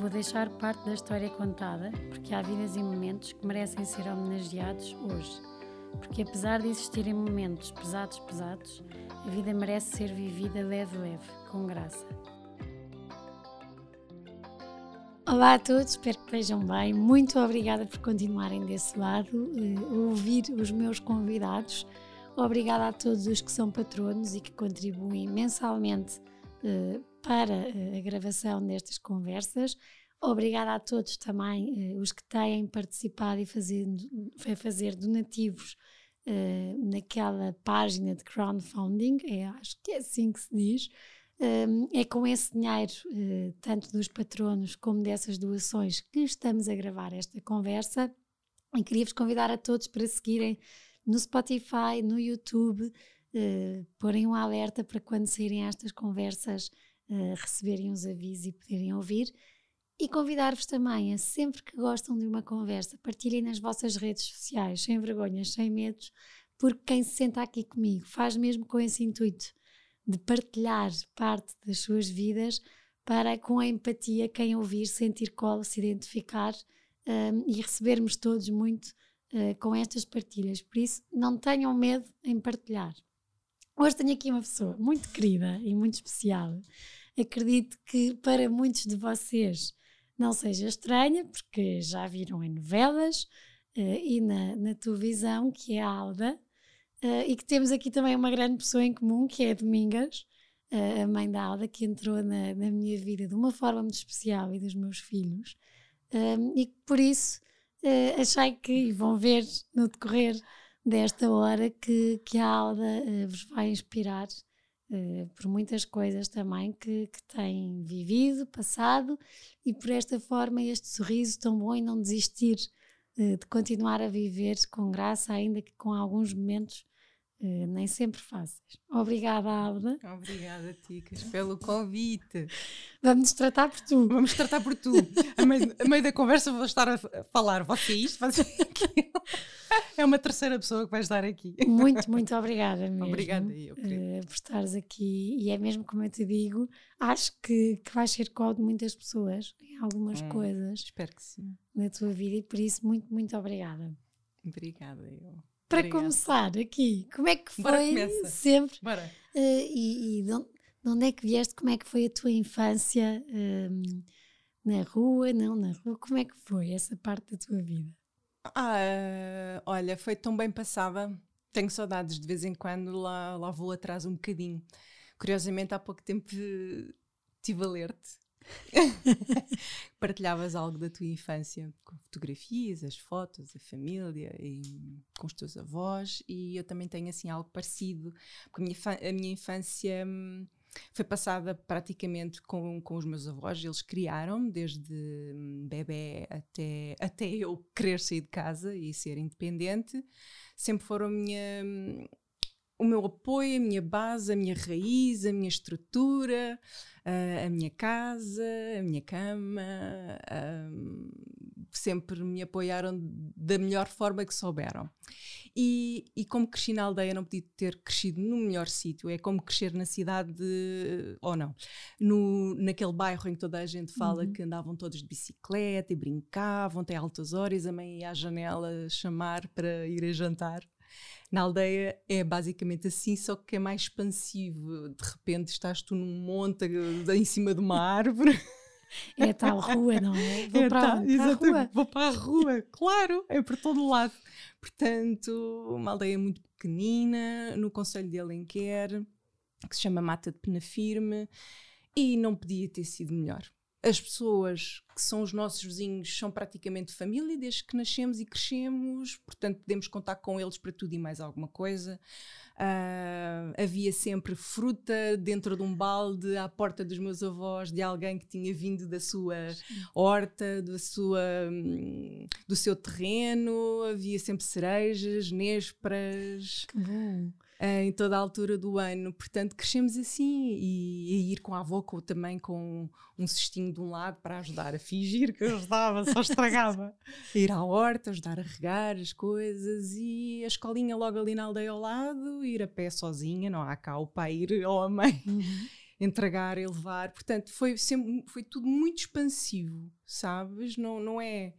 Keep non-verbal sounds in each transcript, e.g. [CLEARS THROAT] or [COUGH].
Vou deixar parte da história contada, porque há vidas e momentos que merecem ser homenageados hoje. Porque apesar de existirem momentos pesados, pesados, a vida merece ser vivida leve, leve, com graça. Olá a todos, espero que estejam bem. Muito obrigada por continuarem desse lado, uh, ouvir os meus convidados. Obrigada a todos os que são patronos e que contribuem mensalmente uh, para uh, a gravação destas conversas. Obrigada a todos também os que têm participado e fazendo, fazer donativos uh, naquela página de crowdfunding, é, acho que é assim que se diz, um, é com esse dinheiro, tanto dos patronos como dessas doações, que estamos a gravar esta conversa. E queria-vos convidar a todos para seguirem no Spotify, no YouTube, porem um alerta para quando saírem estas conversas receberem os avisos e poderem ouvir. E convidar-vos também a sempre que gostam de uma conversa, partilhem nas vossas redes sociais, sem vergonhas, sem medos, porque quem se senta aqui comigo faz mesmo com esse intuito de partilhar parte das suas vidas para, com a empatia, quem ouvir, sentir colo, se identificar um, e recebermos todos muito uh, com estas partilhas. Por isso, não tenham medo em partilhar. Hoje tenho aqui uma pessoa muito querida e muito especial. Acredito que para muitos de vocês não seja estranha, porque já viram em novelas uh, e na, na, televisão, que é a Alda, uh, e que temos aqui também uma grande pessoa em comum, que é a Domingas, uh, a mãe da Alda, que entrou na, na, minha vida de uma forma muito especial e dos meus filhos, um, e por isso achei que, e vão ver no decorrer desta hora, que, que a Alda vos vai inspirar Uh, por muitas coisas também que, que têm vivido, passado, e por esta forma, este sorriso tão bom e não desistir uh, de continuar a viver com graça, ainda que com alguns momentos uh, nem sempre fáceis. Obrigada, Alda. Obrigada, Ticas, pelo convite. Vamos tratar por tu. Vamos tratar por tu. a, meio, a meio da conversa vou estar a falar você isto, você aquilo. É uma terceira pessoa que vai estar aqui. Muito, muito obrigada mesmo. Obrigada eu, uh, por estares aqui. E é mesmo como eu te digo, acho que, que vais ser colo de muitas pessoas em algumas hum, coisas. Espero que sim. Na tua vida e por isso, muito, muito obrigada. Obrigada eu. Para Obrigada. começar aqui, como é que foi sempre? Bora. Uh, e, e de, onde, de, onde, é que vieste? Como é que foi a tua infância? Um, na rua, não na rua? Como é que foi essa parte da tua vida? Ah, olha, foi tão bem passada. Tenho saudades de vez em quando, lá, lá vou atrás um bocadinho. Curiosamente, há pouco tempo estive a ler-te. [LAUGHS] Partilhavas algo da tua infância com fotografias, as fotos, a família e com os teus avós, e eu também tenho assim algo parecido, porque a minha, a minha infância. Hum, foi passada praticamente com, com os meus avós, eles criaram desde hum, bebê até, até eu querer sair de casa e ser independente. Sempre foram a minha, hum, o meu apoio, a minha base, a minha raiz, a minha estrutura, uh, a minha casa, a minha cama. Uh, sempre me apoiaram da melhor forma que souberam. E, e, como cresci na aldeia, não podia ter crescido no melhor sítio. É como crescer na cidade, de, ou não, no, naquele bairro em que toda a gente fala uhum. que andavam todos de bicicleta e brincavam até altas horas, a mãe ia à janela chamar para ir a jantar. Na aldeia é basicamente assim, só que é mais expansivo. De repente estás tu num monte em cima de uma árvore. É tal rua, não é? [LAUGHS] Vou é para, tal, para a rua. Vou para a rua, claro, é por todo lado. Portanto, uma aldeia muito pequenina, no Conselho de Alenquer, que se chama Mata de Penafirme, e não podia ter sido melhor. As pessoas que são os nossos vizinhos são praticamente família desde que nascemos e crescemos, portanto podemos contar com eles para tudo e mais alguma coisa. Uh, havia sempre fruta dentro de um balde à porta dos meus avós de alguém que tinha vindo da sua horta, da sua, do seu terreno. Havia sempre cerejas, nésperas. Que bom em toda a altura do ano. Portanto, crescemos assim e, e ir com a avó com, também com um cestinho de um lado para ajudar a fingir que ajudava, só estragava. [LAUGHS] ir à horta, ajudar a regar as coisas e a escolinha logo ali na aldeia ao lado, ir a pé sozinha, não há cá o pai ir ou a mãe. Uhum. entregar e levar, portanto foi sempre foi tudo muito expansivo, sabes? Não, não é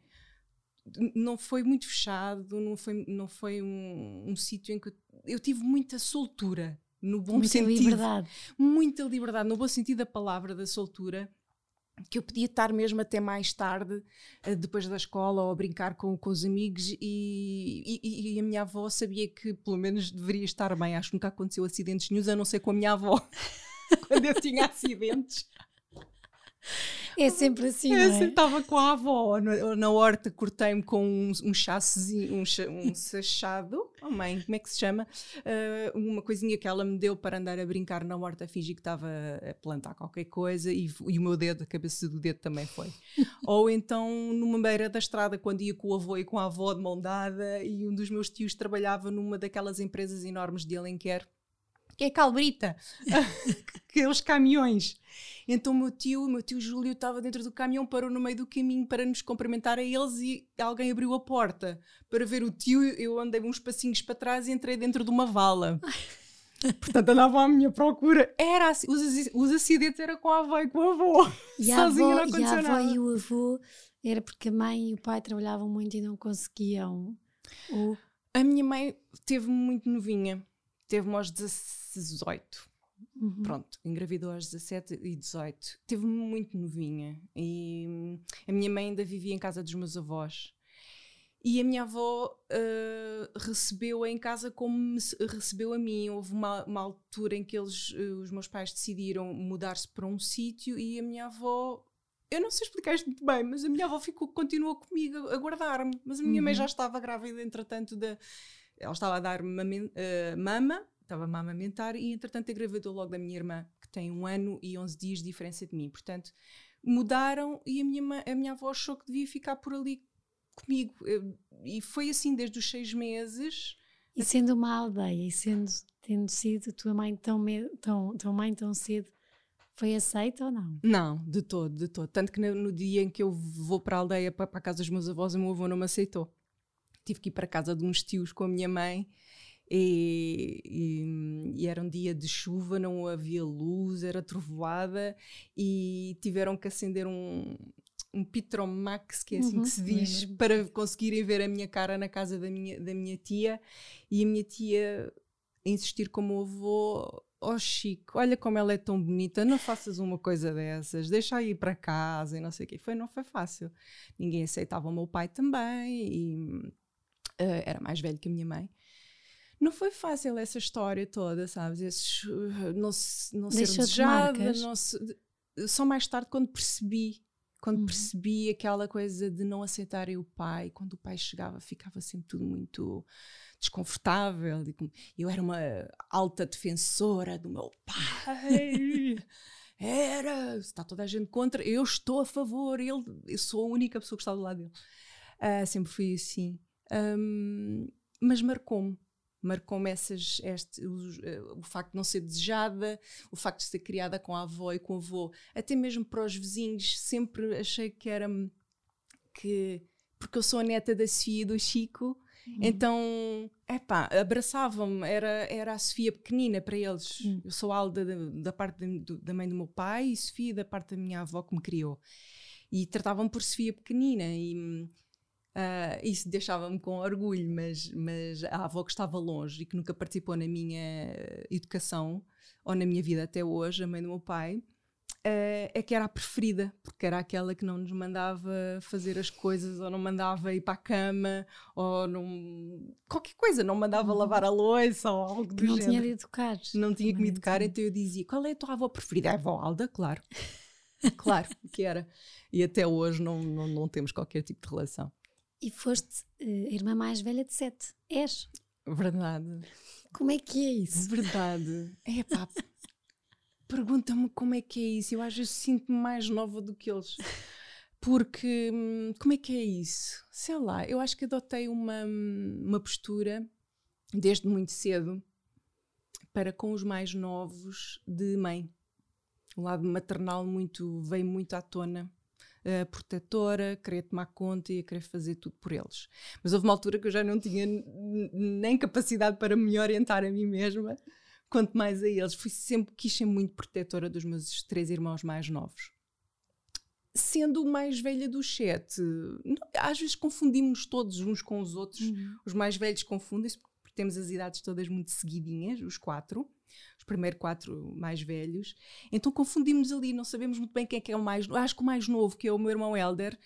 não foi muito fechado, não foi, não foi um, um sítio em que eu tive muita soltura, no bom muita sentido. Muita liberdade. Muita liberdade, no bom sentido da palavra, da soltura que eu podia estar mesmo até mais tarde, eh, depois da escola, ou a brincar com, com os amigos, e, e, e, a minha avó sabia que pelo menos deveria estar bem. Acho que nunca aconteceu acidentes nenhum, a não ser com a minha avó, [LAUGHS] quando eu tinha acidentes. É sempre assim, é, não é? Estava com a avó na, na horta, cortei-me com um, um chassezinho, um, um [LAUGHS] sachado, oh mãe, como é que se chama? Uh, uma coisinha que ela me deu para andar a brincar na horta, fingir que estava a plantar qualquer coisa e, e o meu dedo, a cabeça do dedo também foi. [LAUGHS] Ou então numa beira da estrada, quando ia com o avô e com a avó de mão dada e um dos meus tios trabalhava numa daquelas empresas enormes de Alenquer que é calbrita, [LAUGHS] aqueles caminhões. Então o meu tio, o meu tio Júlio estava dentro do caminhão, parou no meio do caminho para nos cumprimentar a eles e alguém abriu a porta para ver o tio. Eu andei uns passinhos para trás e entrei dentro de uma vala. [LAUGHS] Portanto, andava à minha procura. Era assim, os, os acidentes era com a avó e com o avô. E a avó, e a avó e o avô era porque a mãe e o pai trabalhavam muito e não conseguiam. O... A minha mãe teve muito novinha teve-me aos 18. Uhum. Pronto, engravidou aos 17 e 18. Teve-me muito novinha. E hum, a minha mãe ainda vivia em casa dos meus avós. E a minha avó uh, recebeu-a em casa como me recebeu a mim. Houve uma, uma altura em que eles, uh, os meus pais decidiram mudar-se para um sítio e a minha avó eu não sei explicar isto muito bem, mas a minha avó ficou, continuou comigo a, guardar-me. Mas a minha uhum. mãe já estava grávida, entretanto, da, ela estava a dar mama, mama estava-me a amamentar e entretanto engravidou logo da minha irmã, que tem um ano e 11 dias de diferença de mim. Portanto, mudaram e a minha, a minha avó achou que devia ficar por ali comigo. E foi assim desde os seis meses. E sendo uma aldeia e sendo, tendo sido tua mãe tão, tão, tua mãe tão cedo, foi aceita ou não? Não, de todo, de todo. Tanto que no, no dia em que eu vou para a aldeia, para, para a casa dos meus avós, o meu avô não me aceitou. Tive que ir para a casa de uns tios com a minha mãe e, e, e, era um dia de chuva, não havia luz, era trovoada e tiveram que acender um, um Pitromax, que é assim uhum, que se diz, para conseguirem ver a minha cara na casa da minha, da minha tia. E a minha tia insistir como o avô, oh Chico, olha como ela é tão bonita, não faças uma coisa dessas, deixa ir para casa e não sei o quê. Foi, não foi fácil. Ninguém aceitava o meu pai também e uh, era mais velho que a minha mãe não foi fácil essa história toda, sabes? Esses, uh, não, não ser desejada, não se, só mais tarde quando percebi, quando uhum. percebi aquela coisa de não aceitarem o pai, quando o pai chegava ficava sempre tudo muito desconfortável. Eu era uma alta defensora do meu pai. [LAUGHS] era, está toda a gente contra, eu estou a favor, ele, eu sou a única pessoa que está do lado dele. Uh, sempre fui assim. Um, mas marcou-me marcou-me essas, este, o, uh, o, facto de não ser desejada, o facto de ser criada com a avó e com o avô, até mesmo para os vizinhos, sempre achei que era que porque eu sou a neta da Sofia e do Chico, uhum. então, epá, abraçavam-me, era, era a Sofia pequenina para eles. Uhum. Eu sou Alda da, da parte de, da mãe do meu pai e Sofia da parte da minha avó que me criou. E tratavam por Sofia pequenina e Uh, isso deixava-me com orgulho, mas, mas a avó que estava longe e que nunca participou na minha educação ou na minha vida até hoje, a mãe do meu pai, uh, é que era a preferida, porque era aquela que não nos mandava fazer as coisas ou não mandava ir para a cama ou não. qualquer coisa, não mandava uhum. lavar a louça ou algo do não género. tinha de educar. Não tinha que me educar, então eu dizia: qual é a tua avó preferida? A avó Alda, claro. [LAUGHS] claro que era. E até hoje não, não, não temos qualquer tipo de relação. E foste uh, irmã mais velha de sete. És? Verdade. Como é que é isso? Verdade. [LAUGHS] É pá. Pergunta-me como é que é isso. Eu às vezes sinto-me mais nova do que eles. Porque, hum, como é que é isso? Sei lá, eu acho que adotei uma, uma postura desde muito cedo para com os mais novos de mãe. O lado maternal muito veio muito à tona. Uh, protetora, querer tomar conta e querer fazer tudo por eles. Mas houve uma altura que eu já não tinha nem capacidade para me orientar a mim mesma, quanto mais a eles. Fui sempre, quis ser muito protetora dos meus três irmãos mais novos sendo mais velha dos sete, às vezes confundimos todos uns com os outros. Uhum. Os mais velhos confundem-se porque temos as idades todas muito seguidinhas, os quatro, os primeiros quatro mais velhos. Então confundimos ali, não sabemos muito bem quem é que é o mais Acho que o mais novo, que é o meu irmão Helder,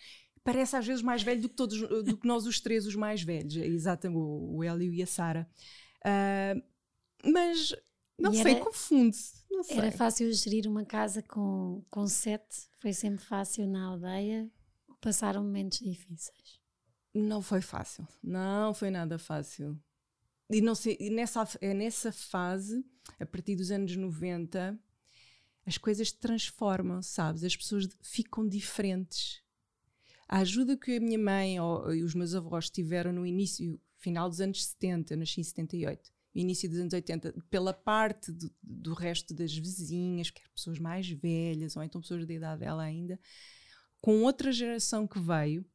parece às vezes mais velho do que, todos, do que nós os três, os mais velhos. É exatamente, o, o Hélio e a Sara. Uh, mas não e sei, era, confunde-se. Era fácil gerir uma casa com, com sete? Foi sempre fácil na aldeia? Passaram momentos difíceis? Não foi fácil. Não foi nada fácil. E, não sei, nessa, é nessa fase, a partir dos anos 90, as coisas transformam, sabes? As pessoas ficam diferentes. A ajuda que a minha mãe ou, e os meus avós tiveram no início, final dos anos 70, eu nasci em 78, início dos anos 80, pela parte do, do resto das vizinhas, que eram pessoas mais velhas, ou então pessoas da idade dela ainda, com outra geração que veio.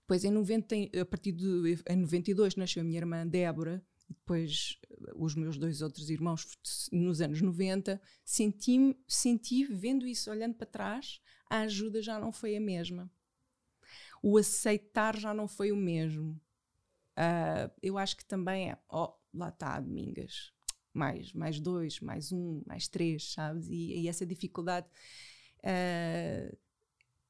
Depois, em 90, a partir de em 92, nasceu a minha irmã Débora, depois os meus dois outros irmãos nos anos 90. Senti, senti, vendo isso, olhando para trás, a ajuda já não foi a mesma. O aceitar já não foi o mesmo. Uh, eu acho que também é, oh, lá está, Domingas, mais, mais dois, mais um, mais três, sabes? E, e essa dificuldade, uh,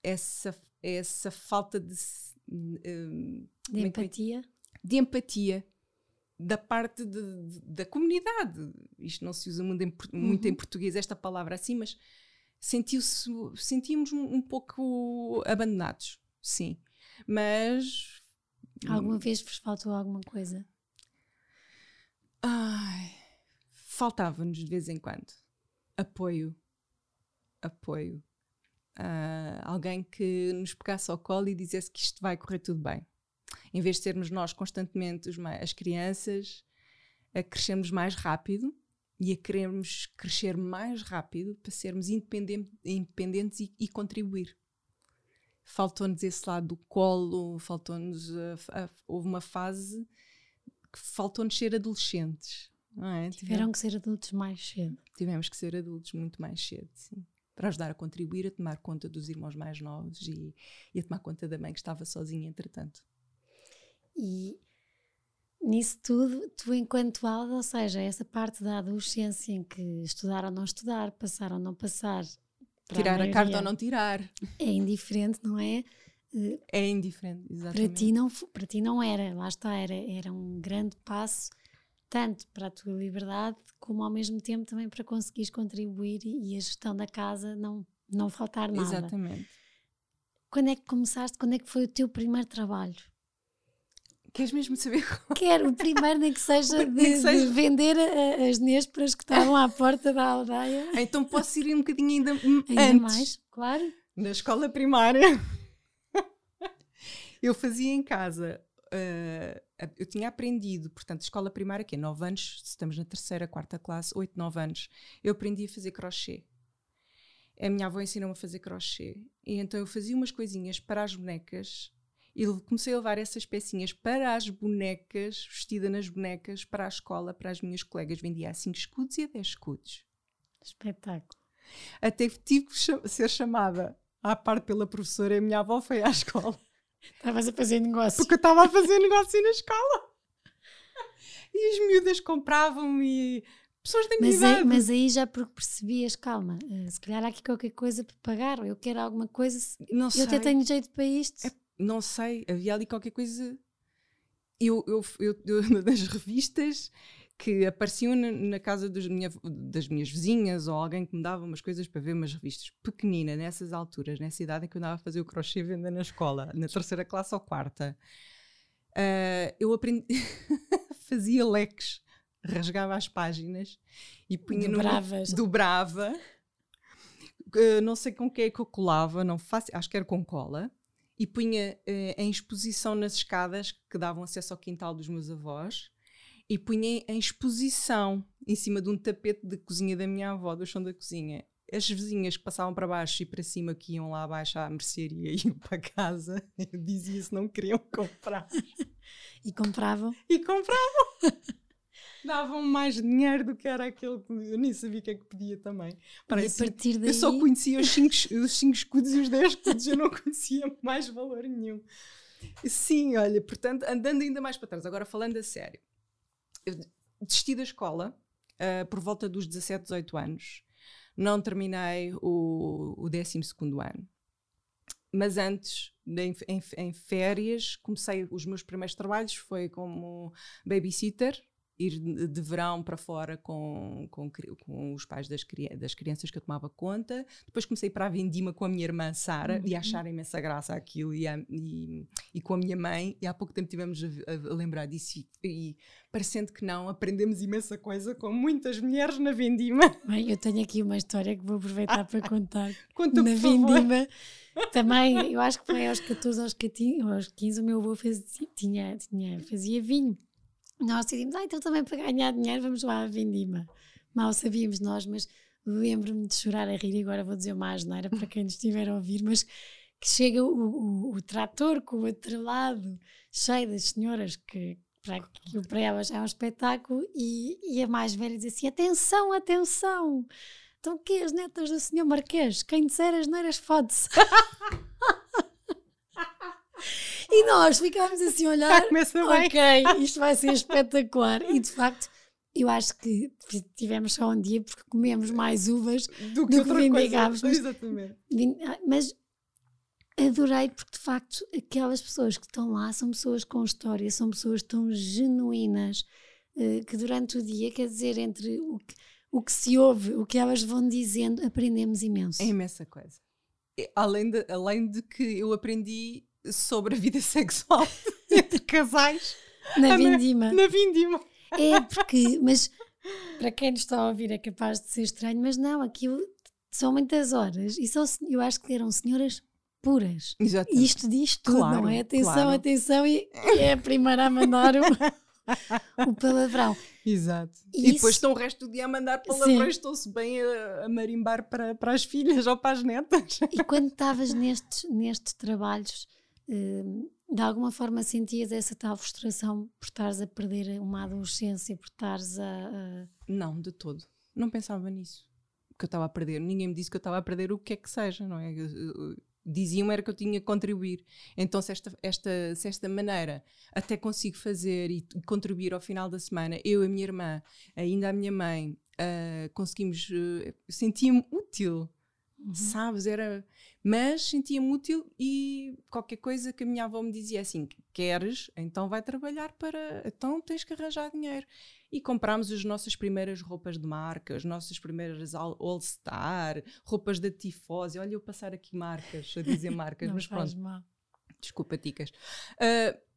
essa, essa falta de, uh, de é empatia. De empatia da parte de, de, da comunidade. Isto não se usa muito em, muito uhum. em português, esta palavra assim, mas sentiu-se, sentimos um, pouco abandonados, sim. Mas. Alguma vez vos faltou alguma coisa? Ai, faltava-nos de vez em quando apoio. Apoio. Uh, alguém que nos pegasse ao colo e dissesse que isto vai correr tudo bem. Em vez de sermos nós constantemente as crianças a crescermos mais rápido e a querermos crescer mais rápido para sermos independente, independentes e, e contribuir. Faltou-nos esse lado do colo, faltou-nos. houve uma fase que faltou-nos ser adolescentes. É? Tiveram que ser adultos mais cedo. Tivemos que ser adultos muito mais cedo, sim. Para ajudar a contribuir, a tomar conta dos irmãos mais novos e, e a tomar conta da mãe que estava sozinha, entretanto. E nisso tudo, tu enquanto alda, ou seja, essa parte da adolescência em que estudar ou não estudar, passar ou não passar, tirar a, a carta ou não tirar, [LAUGHS] é indiferente, não é? É indiferente, exatamente. Para ti não, para ti não era, lá está, era, era um grande passo, tanto para a tua liberdade, como ao mesmo tempo também para conseguires contribuir e, e a gestão da casa não, não faltar nada. Exatamente. Quando é que começaste? Quando é que foi o teu primeiro trabalho? Queres mesmo saber? Quero, o primeiro nem que seja, [LAUGHS] de, que seja. de, vender a, as nésperas que estavam à porta da aldeia. [LAUGHS] Então posso ir um bocadinho ainda, ainda antes. mais, claro. Na escola primária [LAUGHS] eu fazia em casa. Uh, eu tinha aprendido, portanto, escola primária, que é 9 anos, estamos na terceira, quarta classe, 8, 9 anos, eu aprendi a fazer crochê. A minha avó ensinou-me a fazer crochê. E então eu fazia umas coisinhas para as bonecas e comecei a levar essas pecinhas para as bonecas, vestida nas bonecas, para a escola, para as minhas colegas. Vendia a 5 escudos e a 10 escudos. Espetáculo. Até tive que ser chamada à parte pela professora e a minha avó foi à escola. Estavas a fazer negócio. Porque eu estava a fazer negócio na escola. E as miúdas compravam e pessoas da minha mas idade. Aí, mas aí já porque percebias, calma, uh, se calhar há aqui qualquer coisa para pagar, eu quero alguma coisa, não eu sei. até tenho jeito para isto. É, não sei, havia ali qualquer coisa. Eu, eu, eu, eu, [LAUGHS] nas revistas que apareciam na, na casa minha, das minhas vizinhas ou alguém que me dava umas coisas para ver umas revistas. Pequenina, nessas alturas, nessa idade em que eu andava a fazer o crochê venda na escola, na terceira classe ou quarta. Uh, eu aprendi. [LAUGHS] fazia leques, rasgava as páginas e punha Dobravas. no. Dobrava. Uh, não sei com que é que eu colava, não faço, acho que era com cola e punha uh, em exposição nas escadas que davam acesso ao quintal dos meus avós e punha em exposição em cima de um tapete de cozinha da minha avó, do chão da cozinha. As vizinhas que passavam para baixo e para cima, que iam lá abaixo à mercearia e [LAUGHS] iam para casa, eu dizia se não queriam comprar. [LAUGHS] e compravam? E compravam! [LAUGHS] Davam mais dinheiro do que era aquele que eu nem sabia o que é que pedia também. Parece, e a partir daí... Eu só conhecia os 5 os cinco escudos e os 10 escudos, eu não [LAUGHS] conhecia mais valor nenhum. Sim, olha, portanto, andando ainda mais para trás, agora falando a sério, eu desisti da escola uh, por volta dos 17, 18 anos. Não terminei o, o 12 ano. Mas antes, em, em, em, férias, comecei os meus primeiros trabalhos, foi como babysitter, ir de verão para fora com, com, com os pais das, das, crianças que eu tomava conta. Depois comecei para a Vindima com a minha irmã Sara uhum. e achar imensa graça aquilo e, a, e, e, com a minha mãe. E há pouco tempo tivemos a, a lembrar disso e, e, parecendo que não, aprendemos imensa coisa com muitas mulheres na Vindima. Bem, eu tenho aqui uma história que vou aproveitar para contar. [LAUGHS] Conta, na Vindima. Também, eu acho que foi aos 14, aos 15, aos 15 o meu avô fez, tinha, tinha, fazia vinho nós decidimos, ah, então também para ganhar dinheiro vamos lá à Vindima. Mal sabíamos nós, mas lembro-me de chorar a rir e agora vou dizer uma asneira para quem nos estiver a ouvir, mas que chega o, o, o trator com o atrelado cheio das senhoras que para, que para elas é um espetáculo e, e a mais velha diz assim, atenção, atenção então o quê? As netas do senhor Marquês? Quem disser as neiras fode-se. [LAUGHS] E nós ficámos assim a olhar. ok, isto vai ser espetacular. E de facto, eu acho que tivemos só um dia porque comemos mais uvas do que, do que. Mas, Exatamente. Ah, mas adorei porque de facto aquelas pessoas que estão lá são pessoas com história, são pessoas tão genuínas eh, que durante o dia, quer dizer, entre o que, o que se ouve, o que elas vão dizendo, aprendemos imenso. É imensa coisa. Além de, além de que eu aprendi sobre a vida [LAUGHS] sexual [LAUGHS] entre casais. Na Vindima. Na, Vindima. É porque, mas para quem nos está a ouvir é capaz de ser estranho, mas não, aquilo são muitas horas e são, eu acho que eram senhoras puras. Exatamente. Isto diz tudo, claro, não é? Atenção, claro. atenção, e, e, é a primeira a mandar o, [LAUGHS] o palavrão. Exato. E, e depois estão o resto do dia a mandar palavrões, estão-se bem a, a, marimbar para, para as filhas ou para as netas. E quando estavas nestes, nestes trabalhos de alguma forma sentias essa tal frustração por estares a perder uma adolescência, por estares a, a... Não, de todo. Não pensava nisso. Que eu estava a perder. Ninguém me disse que eu estava a perder o que é que seja, não é? Diziam era que eu tinha que contribuir. Então, se esta, esta, se esta maneira até consigo fazer e contribuir ao final da semana, eu, a minha irmã, ainda a minha mãe, uh, conseguimos. Uh, sentia-me útil Uhum. Sabes? Era. Mas sentia-me útil e qualquer coisa que a minha avó me dizia assim: queres? Então vai trabalhar para. Então tens que arranjar dinheiro. E comprámos as nossas primeiras roupas de marca, as nossas primeiras All-Star, roupas da Tifose. Olha, eu passar aqui marcas, a dizer [LAUGHS] marcas, mas pronto. Mal. Desculpa, Ticas. Uh,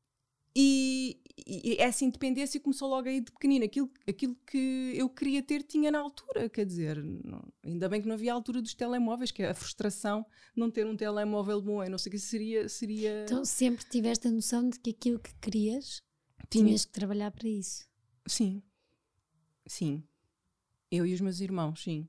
e, e, essa independência começou logo aí de pequenina. Aquilo, aquilo que eu queria ter tinha na altura, quer dizer, não, ainda bem que não havia a altura dos telemóveis, que é a frustração não ter um telemóvel bom, eu não sei o que seria, seria. Então sempre tiveste a noção de que aquilo que querias Tinha. tinhas que trabalhar para isso. Sim, sim. Eu e os meus irmãos, sim.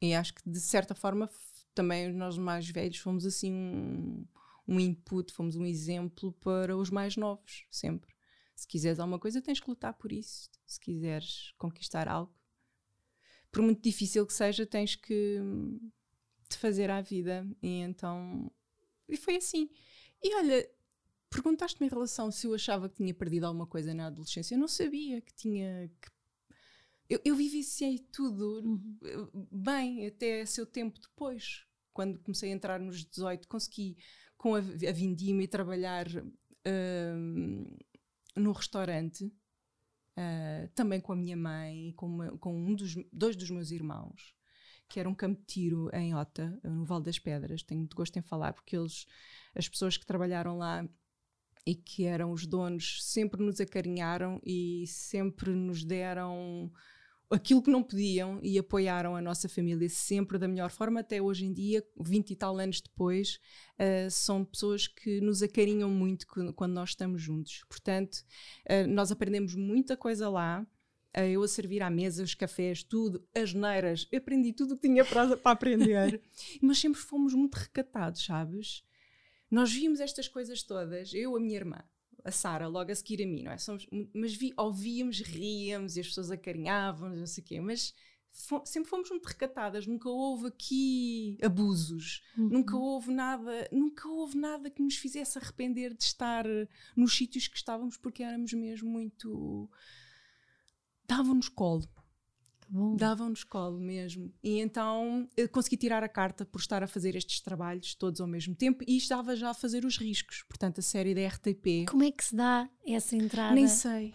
E acho que de certa forma também nós mais velhos fomos assim um um input, fomos um exemplo para os mais novos, sempre. Se quiseres alguma coisa, tens que lutar por isso. Se quiseres conquistar algo, por muito difícil que seja, tens que te fazer à vida. E então. E foi assim. E olha, perguntaste-me em relação se eu achava que tinha perdido alguma coisa na adolescência. Eu não sabia que tinha. Que... Eu, eu vivenciei tudo uhum. bem, até seu tempo depois. Quando comecei a entrar nos 18, consegui com a, a Vindima e trabalhar uh, no restaurante, uh, também com a minha mãe, com, uma, com um dos, dois dos meus irmãos, que era um campo de tiro em Ota, no Vale das Pedras. Tenho muito gosto em falar, porque eles, as pessoas que trabalharam lá e que eram os donos, sempre nos acarinharam e sempre nos deram aquilo que não podiam e apoiaram a nossa família sempre da melhor forma, até hoje em dia, 20 e tal anos depois, uh, são pessoas que nos acarinham muito quando nós estamos juntos. Portanto, uh, nós aprendemos muita coisa lá. Uh, eu a servir à mesa, os cafés, tudo, as neiras, aprendi tudo o que tinha para, para aprender, [LAUGHS] mas sempre fomos muito recatados, sabes? Nós vimos estas coisas todas, eu, a minha irmã, a Sara logo a seguir a mim, não é? Somos, mas vi, ouvíamos, ríamos e as pessoas acarinhavam, não sei o quê, mas sempre fomos muito recatadas, nunca houve aqui abusos, uhum. nunca houve nada, nunca houve nada que nos fizesse arrepender de estar nos sítios que estávamos porque éramos mesmo muito davam-nos colo. Davam-nos colo mesmo. E então eu consegui tirar a carta por estar a fazer estes trabalhos todos ao mesmo tempo e estava já a fazer os riscos. Portanto, a série da RTP. Como é que se dá essa entrada? Nem sei.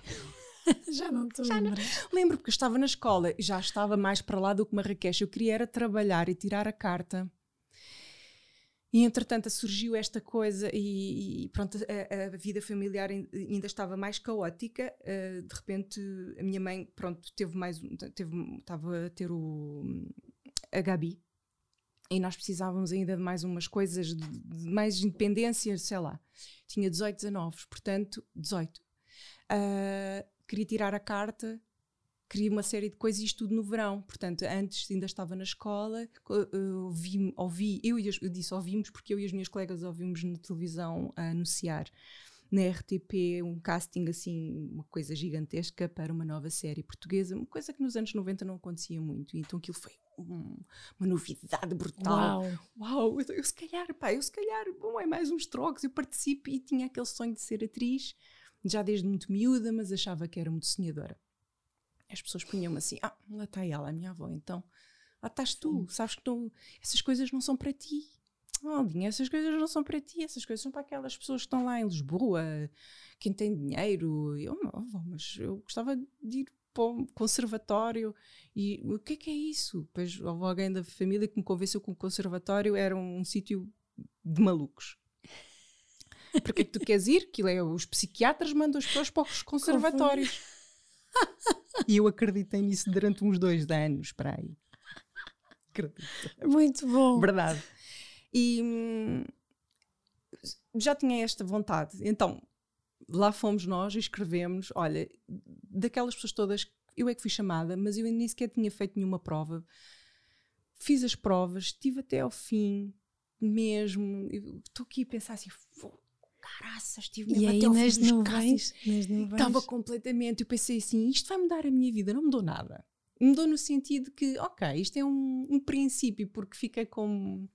[LAUGHS] já não te lembro. Lembro porque eu estava na escola, já estava mais para lá do que Marrakech. Eu queria era trabalhar e tirar a carta. E entretanto surgiu esta coisa e, e pronto, a, a, vida familiar ainda estava mais caótica. Uh, de repente a minha mãe, pronto, teve mais, teve, estava a ter o, a Gabi e nós precisávamos ainda de mais umas coisas, de, de mais independência, sei lá. Tinha 18, 19, portanto 18. Uh, ah, queria tirar a carta queria uma série de coisas, isto tudo no verão. Portanto, antes ainda estava na escola, ouvi, ouvi eu, eu disse ouvimos porque eu e as minhas colegas ouvimos na televisão a anunciar na RTP um casting assim, uma coisa gigantesca para uma nova série portuguesa, uma coisa que nos anos 90 não acontecia muito. Então aquilo foi um, uma novidade brutal. Uau! Uau! Eu, eu, se calhar, pá, eu se calhar, bom, é mais uns trocos, eu participo e tinha aquele sonho de ser atriz, já desde muito miúda, mas achava que era muito sonhadora as pessoas punham-me assim: ah, lá está ela, a minha avó, então lá estás tu, sabes que não, essas coisas não são para ti. Oh, essas coisas não são para ti, essas coisas são para aquelas pessoas que estão lá em Lisboa, quem tem dinheiro. Eu, oh, mas eu gostava de ir para um conservatório. E o que é que é isso? Depois houve alguém da família que me convenceu que o conservatório era um, um sítio de malucos. Porque é que tu queres ir? Aquilo é, os psiquiatras mandam as pessoas para os conservatórios e eu acreditei nisso durante uns dois anos, para aí. Acredito. Muito bom. Verdade. E hum, já tinha esta vontade. Então, lá fomos nós e escrevemos. Olha, daquelas pessoas todas, eu é que fui chamada, mas eu nem sequer tinha feito nenhuma prova. Fiz as provas, estive até ao fim mesmo. Estou aqui a pensar assim: caraças, estive mesmo e até ao nas fim nuvens, nas nuvens. Estava completamente, eu pensei assim, isto vai mudar a minha vida, não mudou nada. Mudou no sentido que, ok, isto é um, um princípio, porque fica como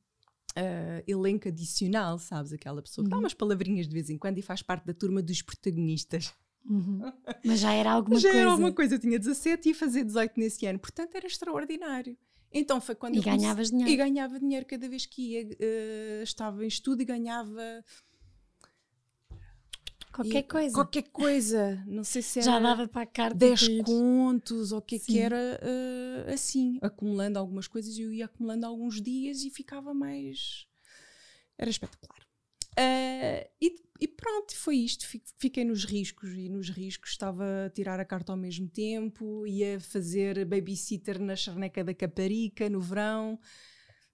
uh, elenco adicional, sabes? Aquela pessoa que dá uhum. umas palavrinhas de vez em quando e faz parte da turma dos protagonistas. Uhum. [LAUGHS] Mas já era alguma já coisa. Já era alguma coisa. Eu tinha 17 e ia fazer 18 nesse ano. Portanto, era extraordinário. Então foi quando e ganhavas comecei, dinheiro. E ganhava dinheiro cada vez que ia. Uh, estava em estudo e ganhava Qualquer e, coisa. Qualquer coisa. Não sei se era. Já dava para a carta. 10 contos ou o que, é que era uh, assim. Acumulando algumas coisas, eu ia acumulando alguns dias e ficava mais. Era espetacular. Uh, e, e, pronto, foi isto. Fiquei nos riscos e nos riscos estava a tirar a carta ao mesmo tempo, ia fazer babysitter na charneca da Caparica no verão.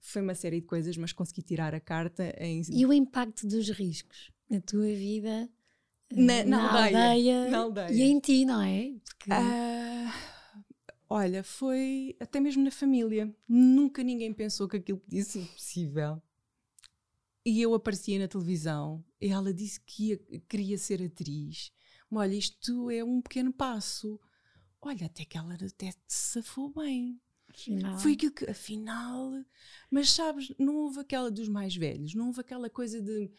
Foi uma série de coisas, mas consegui tirar a carta em. E o impacto dos riscos na tua vida? Na, na, na aldeia, aldeia, na aldeia. E em ti, não é? Porque... Uh, olha, foi até mesmo na família. Nunca ninguém pensou que aquilo podia ser possível. E eu aparecia na televisão e ela disse que ia, queria ser atriz. Olha, isto é um pequeno passo. Olha, até que ela até se safou bem. Afinal. Foi aquilo que, afinal, mas sabes, não houve aquela dos mais velhos, não houve aquela coisa de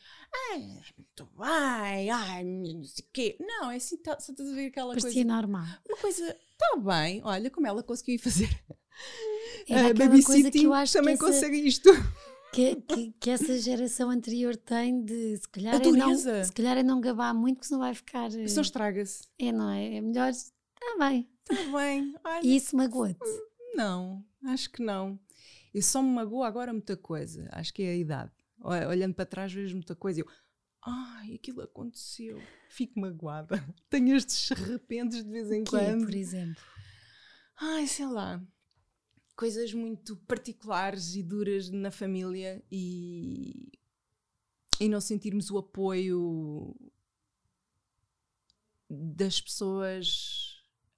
ai, muito bem, ai, não sei o quê. Não, é assim, tá, só estás a ver aquela Parecia coisa. normal. Uma coisa, está bem, olha como ela conseguiu fazer. [LAUGHS] Era uh, babysitting que eu acho também que essa, consegue isto. Que, que, que, essa geração anterior tem de se calhar, é não, se calhar é não gabar muito, porque senão vai ficar. Senão estraga-se. É, não é? É melhor Está bem. Está bem. Olha, e isso magoa-te? Não, acho que não. Eu só me magoa agora muita coisa. Acho que é a idade. Olhando para trás, vejo muita coisa. Eu, ai, aquilo aconteceu. Fico magoada. [LAUGHS] Tenho estes repentes de vez em quando. por exemplo? Ai, sei lá. Coisas muito particulares e duras na família e, e não sentirmos o apoio das pessoas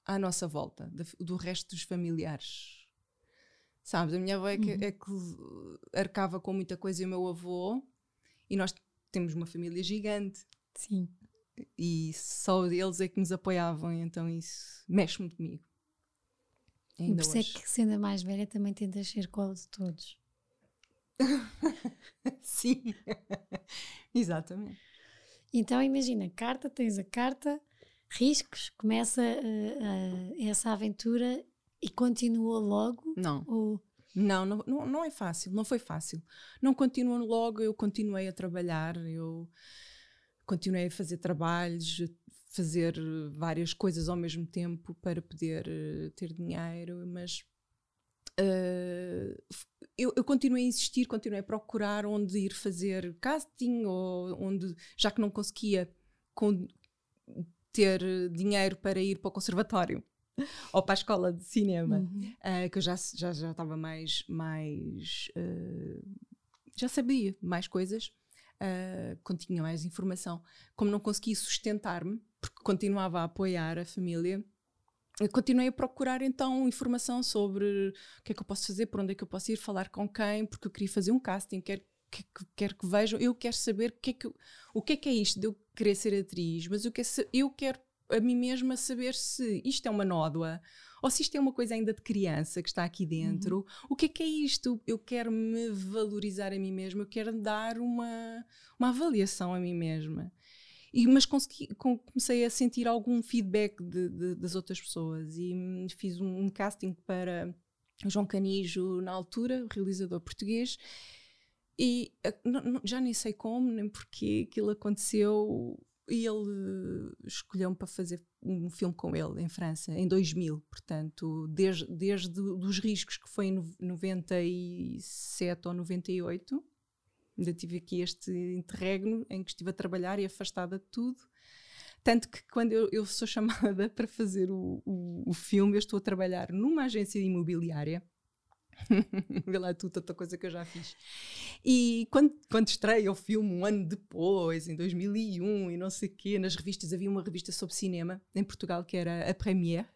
à nossa volta, do resto dos familiares. Sabes, a minha avó é que, uhum. é que arcava com muita coisa e o meu avô, e nós temos uma família gigante. Sim. E só eles é que nos apoiavam, então isso mexe muito comigo. Ainda e por isso é que, sendo a mais velha, também tentas ser colo de todos. [LAUGHS] Sim, [LAUGHS] exatamente. Então imagina, carta, tens a carta, riscos, começa uh, uh, essa aventura e continuou logo? Não. Ou... Não, não, não, é fácil, não foi fácil. Não continuou logo, eu continuei a trabalhar, eu continuei a fazer trabalhos, fazer várias coisas ao mesmo tempo para poder uh, ter dinheiro, mas uh, eu, eu, continuei a insistir, continuei a procurar onde ir fazer casting, ou onde, já que não conseguia com, ter dinheiro para ir para o conservatório [LAUGHS] ou para a escola de cinema, uhum. uh, que eu já já já estava mais mais uh, já sabia mais coisas, uh, quando tinha mais informação. Como não conseguia sustentar-me, porque continuava a apoiar a família, continuei a procurar então informação sobre o que é que eu posso fazer, por onde é que eu posso ir, falar com quem, porque eu queria fazer um casting, quero que, que, quero que vejam, eu quero saber o que, é que, o que é que é isto de eu querer ser atriz, mas eu quero, eu quero a mim mesma saber se isto é uma nódoa ou se isto é uma coisa ainda de criança que está aqui dentro. Uhum. O que é que é isto? Eu quero me valorizar a mim mesma, eu quero dar uma, uma avaliação a mim mesma. E, mas consegui, comecei a sentir algum feedback de, de, das outras pessoas e fiz um, um casting para João Canijo na altura, realizador português, e eh, já nem sei como nem porque aquilo aconteceu e ele escolheu-me para fazer um filme com ele em França em 2000, portanto, desde, desde os riscos que foi em 97 ou 98, ainda tive aqui este interregno em que estive a trabalhar e afastada de tudo. Tanto que quando eu, eu sou [LAUGHS] chamada para fazer o, o, o filme, eu estou a trabalhar numa agência imobiliária [LAUGHS] Vê lá tu, tanta coisa que eu já fiz. E quando, quando estreia o filme, um ano depois, em 2001, e não sei o quê, nas revistas, havia uma revista sobre cinema em Portugal que era a Premiere,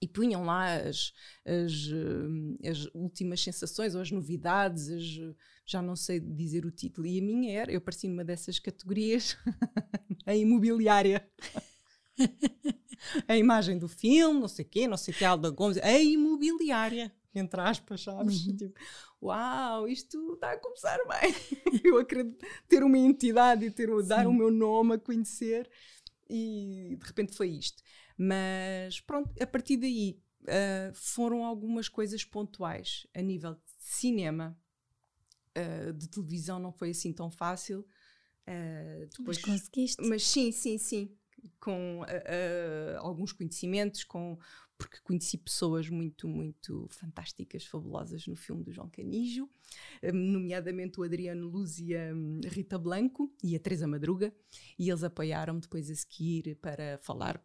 e punham lá as, as, eh, as, últimas sensações ou as novidades, as, já não sei dizer o título. E a minha era, eu apareci numa dessas categorias, [LAUGHS] a imobiliária. [LAUGHS] a imagem do filme, não sei o quê, não sei o que, Alda Gomes, a imobiliária entre aspas, sabes? Uhum. Tipo, uau, isto está a começar bem. [LAUGHS] eu acredito ter uma entidade e ter, dar o meu nome a conhecer e de repente foi isto. Mas pronto, a partir daí uh, foram algumas coisas pontuais a nível de cinema. Uh, de televisão não foi assim tão fácil. Uh, depois, mas conseguiste. Mas sim, sim, sim. Com alguns conhecimentos, com porque conheci pessoas muito, muito fantásticas, fabulosas no filme do João Canijo, hum, nomeadamente o Adriano Luz e a hum, Rita Blanco e a Teresa Madruga, e eles apoiaram-me depois a seguir para falar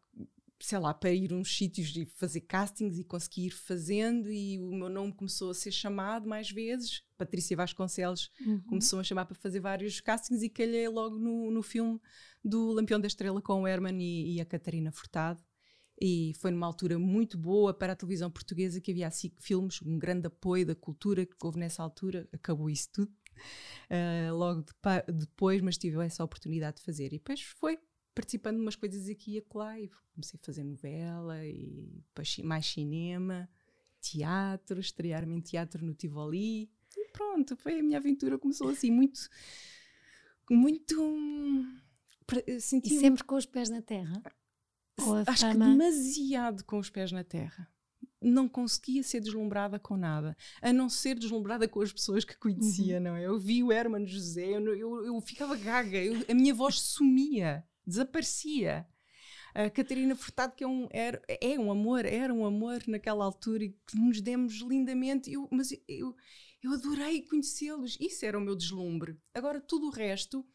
sei lá, para ir a uns sítios e fazer castings e conseguir ir fazendo e o meu nome começou a ser chamado mais vezes. Patrícia Vasconcelos uhum. começou a chamar para fazer vários castings e calhei logo no, no filme do Lampião da Estrela com o Herman e, e a Catarina Furtado e foi numa altura muito boa para a televisão portuguesa que havia assim filmes, um grande apoio da cultura que houve nessa altura, acabou isso tudo uh, logo de, depois, mas tive essa oportunidade de fazer. E depois foi participando de umas coisas aqui e acolá e comecei a fazer novela e mais cinema, teatro, estrear-me em teatro no Tivoli. E pronto, foi a minha aventura. Começou assim muito muito senti e sempre com os pés na terra acho que demasiado com os pés na terra. Não conseguia ser deslumbrada com nada, a não ser deslumbrada com as pessoas que conhecia, uhum. não é? Eu vi o Hermano José, eu, eu, eu ficava gaga, eu, a minha voz sumia, desaparecia. A Catarina Furtado, que é um, era, é um amor, era um amor naquela altura e que nos demos lindamente. Eu, mas eu, eu adorei conhecê-los. Isso era o meu deslumbre. Agora, tudo o resto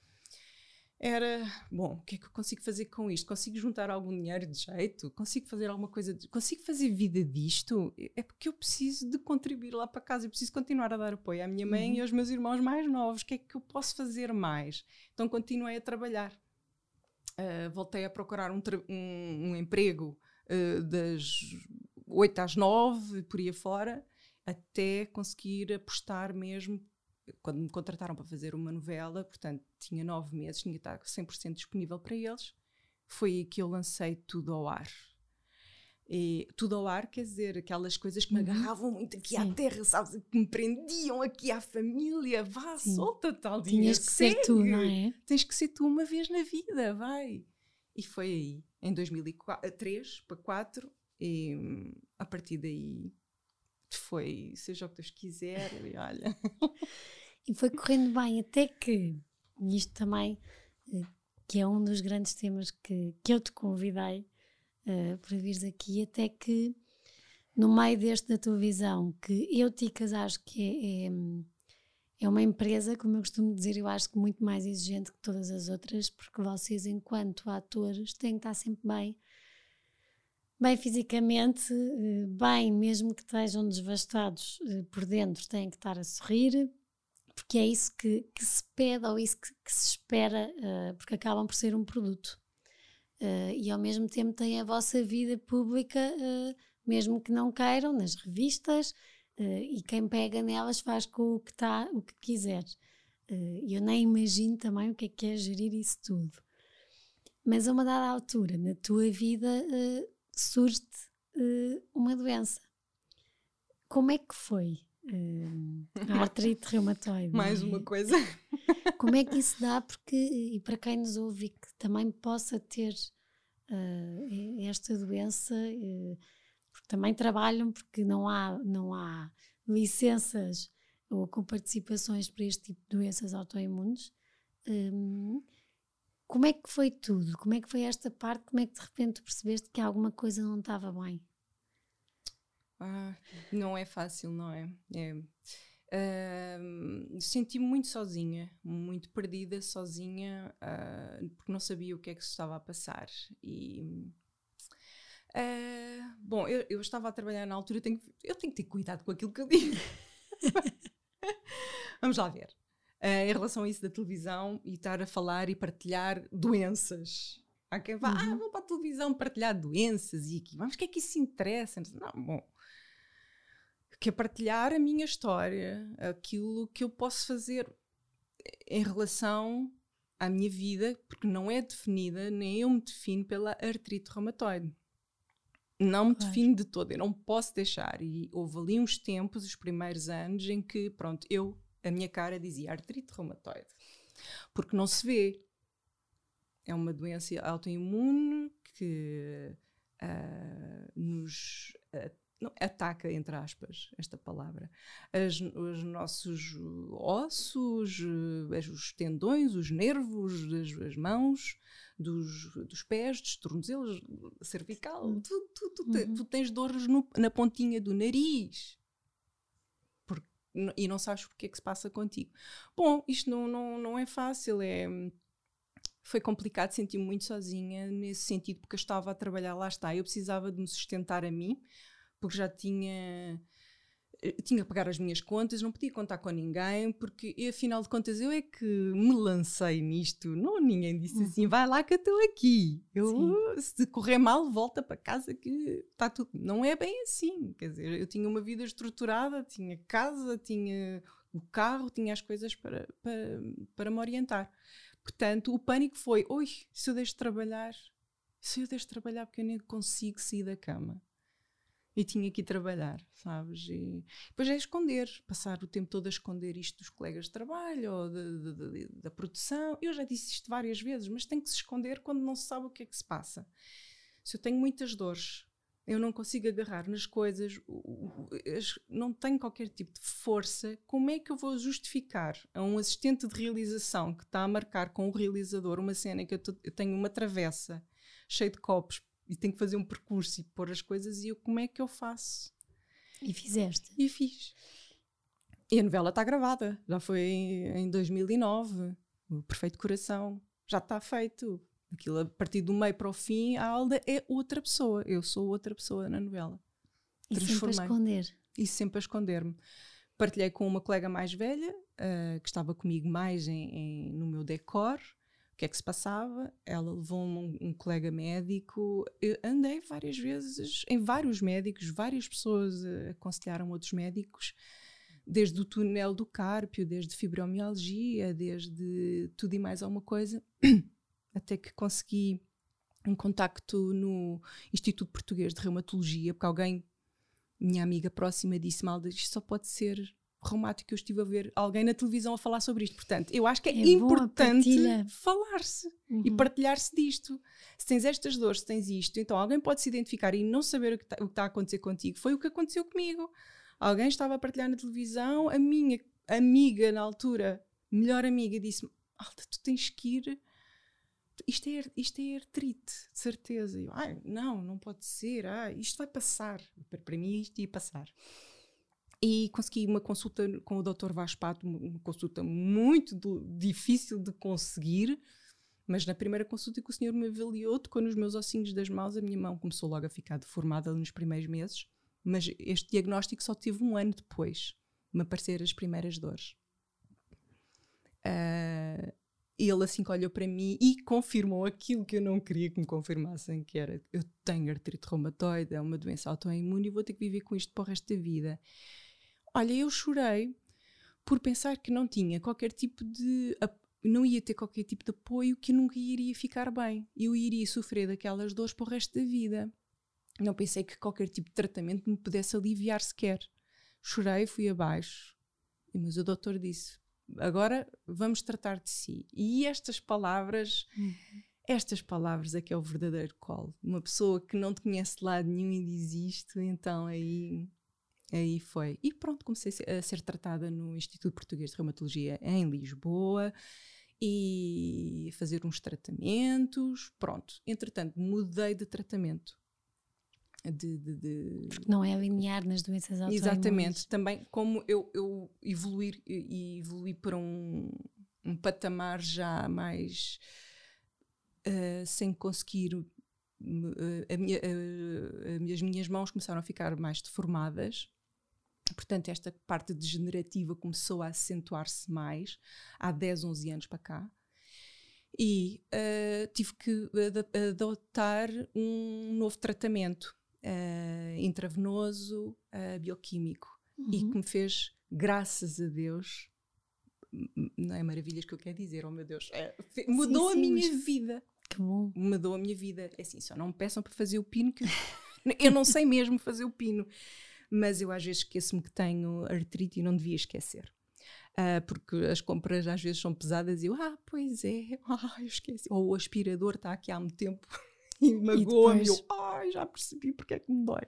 era, bom, o que é que eu consigo fazer com isto? Consigo juntar algum dinheiro de jeito? Consigo fazer alguma coisa? De, consigo fazer vida disto? É porque eu preciso de contribuir lá para casa, eu preciso continuar a dar apoio à minha mãe uhum. e aos meus irmãos mais novos. O que é que eu posso fazer mais? Então continuei a trabalhar. Uh, voltei a procurar um, um, um emprego uh, das 8 às 9, por aí fora, até conseguir apostar mesmo quando me contrataram para fazer uma novela, portanto, tinha nove meses, tinha que estar 100% disponível para eles, foi aí que eu lancei tudo ao ar. E tudo ao ar quer dizer aquelas coisas que me uhum. agarravam muito aqui Sim. à terra, sabes? Que me prendiam aqui à família. Vá, Sim. solta tal dia. Tinhas que segue. ser tu, não é? Tens que ser tu uma vez na vida, vai. E foi aí, em 2003 para 4, e hum, a partir daí foi, seja o que Deus quiser, e olha. [LAUGHS] e foi correndo bem, até que, isto também, eh, que é um dos grandes temas que, que eu te convidei uh, para vires aqui, até que no meio deste da tua visão, que eu, Ticas, acho que é, é, é uma empresa, como eu costumo dizer, eu acho que muito mais exigente que todas as outras, porque vocês, enquanto atores, têm que estar sempre bem bem fisicamente, eh, bem, mesmo que estejam devastados eh, por dentro, têm que estar a sorrir, porque é isso que, que se pede ou isso que, que se espera, uh, porque acabam por ser um produto. Uh, e ao mesmo tempo têm a vossa vida pública, uh, mesmo que não queiram, nas revistas, e quem pega nelas faz com o que, tá, o que quiser. Eu nem imagino também o que é que é gerir isso tudo. Mas a uma dada altura na tua vida surge-te uh, uma doença. Como é que foi uh, a artrite reumatoide? Mais é? uma coisa. [LAUGHS] Como é que isso dá? Porque, e para quem nos ouve que também possa ter uh, esta doença, porque também trabalham, porque não há, não há licenças ou com participações para este tipo de doenças autoimunes. Um, como é que foi tudo? Como é que foi esta parte? Como é que de repente percebeste que alguma coisa não estava bem? Ah, não é fácil, não é? é. Uh, Senti-me muito sozinha, muito perdida, sozinha, uh, porque não sabia o que é que se estava a passar. E. Uh, bom, eu, eu, estava a trabalhar na altura, eu tenho, eu tenho que ter cuidado com aquilo que eu digo. [LAUGHS] Vamos lá ver uh, em relação a isso da televisão e estar a falar e partilhar doenças. Há quem vá, ah, uhum. ah, vou para a televisão partilhar doenças e aqui, mas o que é que isso interessa? Não, bom, que é partilhar a minha história, aquilo que eu posso fazer em relação à minha vida, porque não é definida, nem eu me defino pela artrite reumatoide. Não me claro. defino de todo, eu não posso deixar. E houve ali uns tempos, os primeiros anos, em que, pronto, eu a minha cara dizia artrite reumatoide. Porque não se vê. É uma doença autoimune que uh, nos ataca, entre aspas, esta palavra, as, os nossos ossos, uh, os tendões, os nervos das, as mãos, dos, dos pés, dos tornozelos, cervical, tu, tu, tu, uhum. tu tens dores no, na pontinha do nariz e não sabes porque é que se passa contigo. Bom, isto não, não, não é fácil, é foi complicado, senti-me muito sozinha nesse sentido, porque eu estava a trabalhar, lá está, eu precisava de me sustentar a mim, porque já tinha tinha que pagar as minhas contas, não podia contar com ninguém, porque afinal de contas eu é que me lancei nisto. Não, ninguém disse assim, uhum. vai lá que eu estou aqui. Eu, Sim. se correr mal, volta para casa que está tudo. Não é bem assim. Quer dizer, eu tinha uma vida estruturada, tinha casa, tinha o carro, tinha as coisas para, para, para me orientar. Portanto, o pânico foi: oi, se eu deixo de trabalhar, se eu deixo de trabalhar porque eu nem consigo sair da cama e tinha que ir trabalhar, sabes? E depois é esconder, passar o tempo todo a esconder isto dos colegas de trabalho ou de, de, de, da produção. Eu já disse isto várias vezes, mas tem que se esconder quando não se sabe o que é que se passa. Se eu tenho muitas dores, eu não consigo agarrar nas coisas, não tenho qualquer tipo de força, como é que eu vou justificar a um assistente de realização que está a marcar com o realizador uma cena que eu, tenho uma travessa cheio de copos e tenho que fazer um percurso e pôr as coisas e eu, como é que eu faço? E fizeste? E fiz. E a novela está gravada, já foi em 2009, o Perfeito Coração, já está feito. Aquilo a partir do meio para o fim, a Alda é outra pessoa, eu sou outra pessoa na novela. E sempre a esconder. E sempre a esconder-me. Partilhei com uma colega mais velha, uh, que estava comigo mais em, em, no meu decor, o que é que se passava. Ela levou-me um, um, colega médico. Eu andei várias vezes em vários médicos, várias pessoas aconselharam outros médicos, desde o túnel do cárpio, desde fibromialgia, desde tudo e mais alguma coisa, [CLEARS THROAT] até que consegui um contacto no Instituto Português de Reumatologia, porque alguém minha amiga próxima disse mal, isto só pode ser reumático. Eu estive a ver alguém na televisão a falar sobre isto. Portanto, eu acho que é, é importante falar-se uhum. e partilhar-se disto. Se tens estas dores, se tens isto, então alguém pode se identificar e não saber o que está tá a acontecer contigo. Foi o que aconteceu comigo. Alguém estava a partilhar na televisão, a minha amiga na altura, melhor amiga, disse-me: Alta, tu tens que ir isto é, isto é artrite, de certeza. Eu, ai, não, não pode ser, ah, isto vai passar. Para, para mim, isto ia passar. E consegui uma consulta com o Dr. Vaspato, uma consulta muito do, difícil de conseguir, mas na primeira consulta que o senhor me avaliou, tocou nos meus ossinhos das mãos, a minha mão começou logo a ficar deformada nos primeiros meses, mas este diagnóstico só tive um ano depois de me aparecer as primeiras dores. Uh, ele assim que olhou para mim e confirmou aquilo que eu não queria que me confirmassem, que era eu tenho artrite reumatoide, é uma doença autoimune e vou ter que viver com isto para o resto da vida. Olha, eu chorei por pensar que não tinha qualquer tipo de não ia ter qualquer tipo de apoio que nunca iria ficar bem. Eu iria sofrer daquelas dores para o resto da vida. Não pensei que qualquer tipo de tratamento me pudesse aliviar sequer. Chorei, fui abaixo. Mas o doutor disse: agora vamos tratar de si. E estas palavras, uhum. estas palavras é que é o verdadeiro colo. Uma pessoa que não te conhece de lado nenhum e diz isto, então aí, aí foi. E pronto, comecei a ser tratada no Instituto Português de Reumatologia em Lisboa e fazer uns tratamentos. Pronto, entretanto, mudei de tratamento de, de, de... Porque não é linear nas doenças autoimunes. Exatamente. Também como eu, eu evoluir e evoluir para um, um patamar já mais uh, sem conseguir uh, minha, uh, as minhas mãos começaram a ficar mais deformadas. Portanto, esta parte degenerativa começou a acentuar-se mais há 10, 11 anos para cá. E tive que adotar um novo tratamento uh, intravenoso, uh, bioquímico, uhum. e que me fez, graças a Deus, não é maravilhas que eu quero dizer, oh meu Deus, é, mudou sim, sim, a minha mas... vida. Que bom. Mudou a minha vida. É assim, só não me peçam para fazer o pino, que eu [LAUGHS] não sei mesmo fazer o pino. Mas eu às vezes esqueço-me que tenho artrite e não devia esquecer. Uh, porque as compras às vezes são pesadas e eu, ah, pois é, [LAUGHS] ah, eu esqueci. Ou o aspirador está aqui há muito tempo [LAUGHS] e magoa-me. Eu, ai, já percebi porque é que me dói.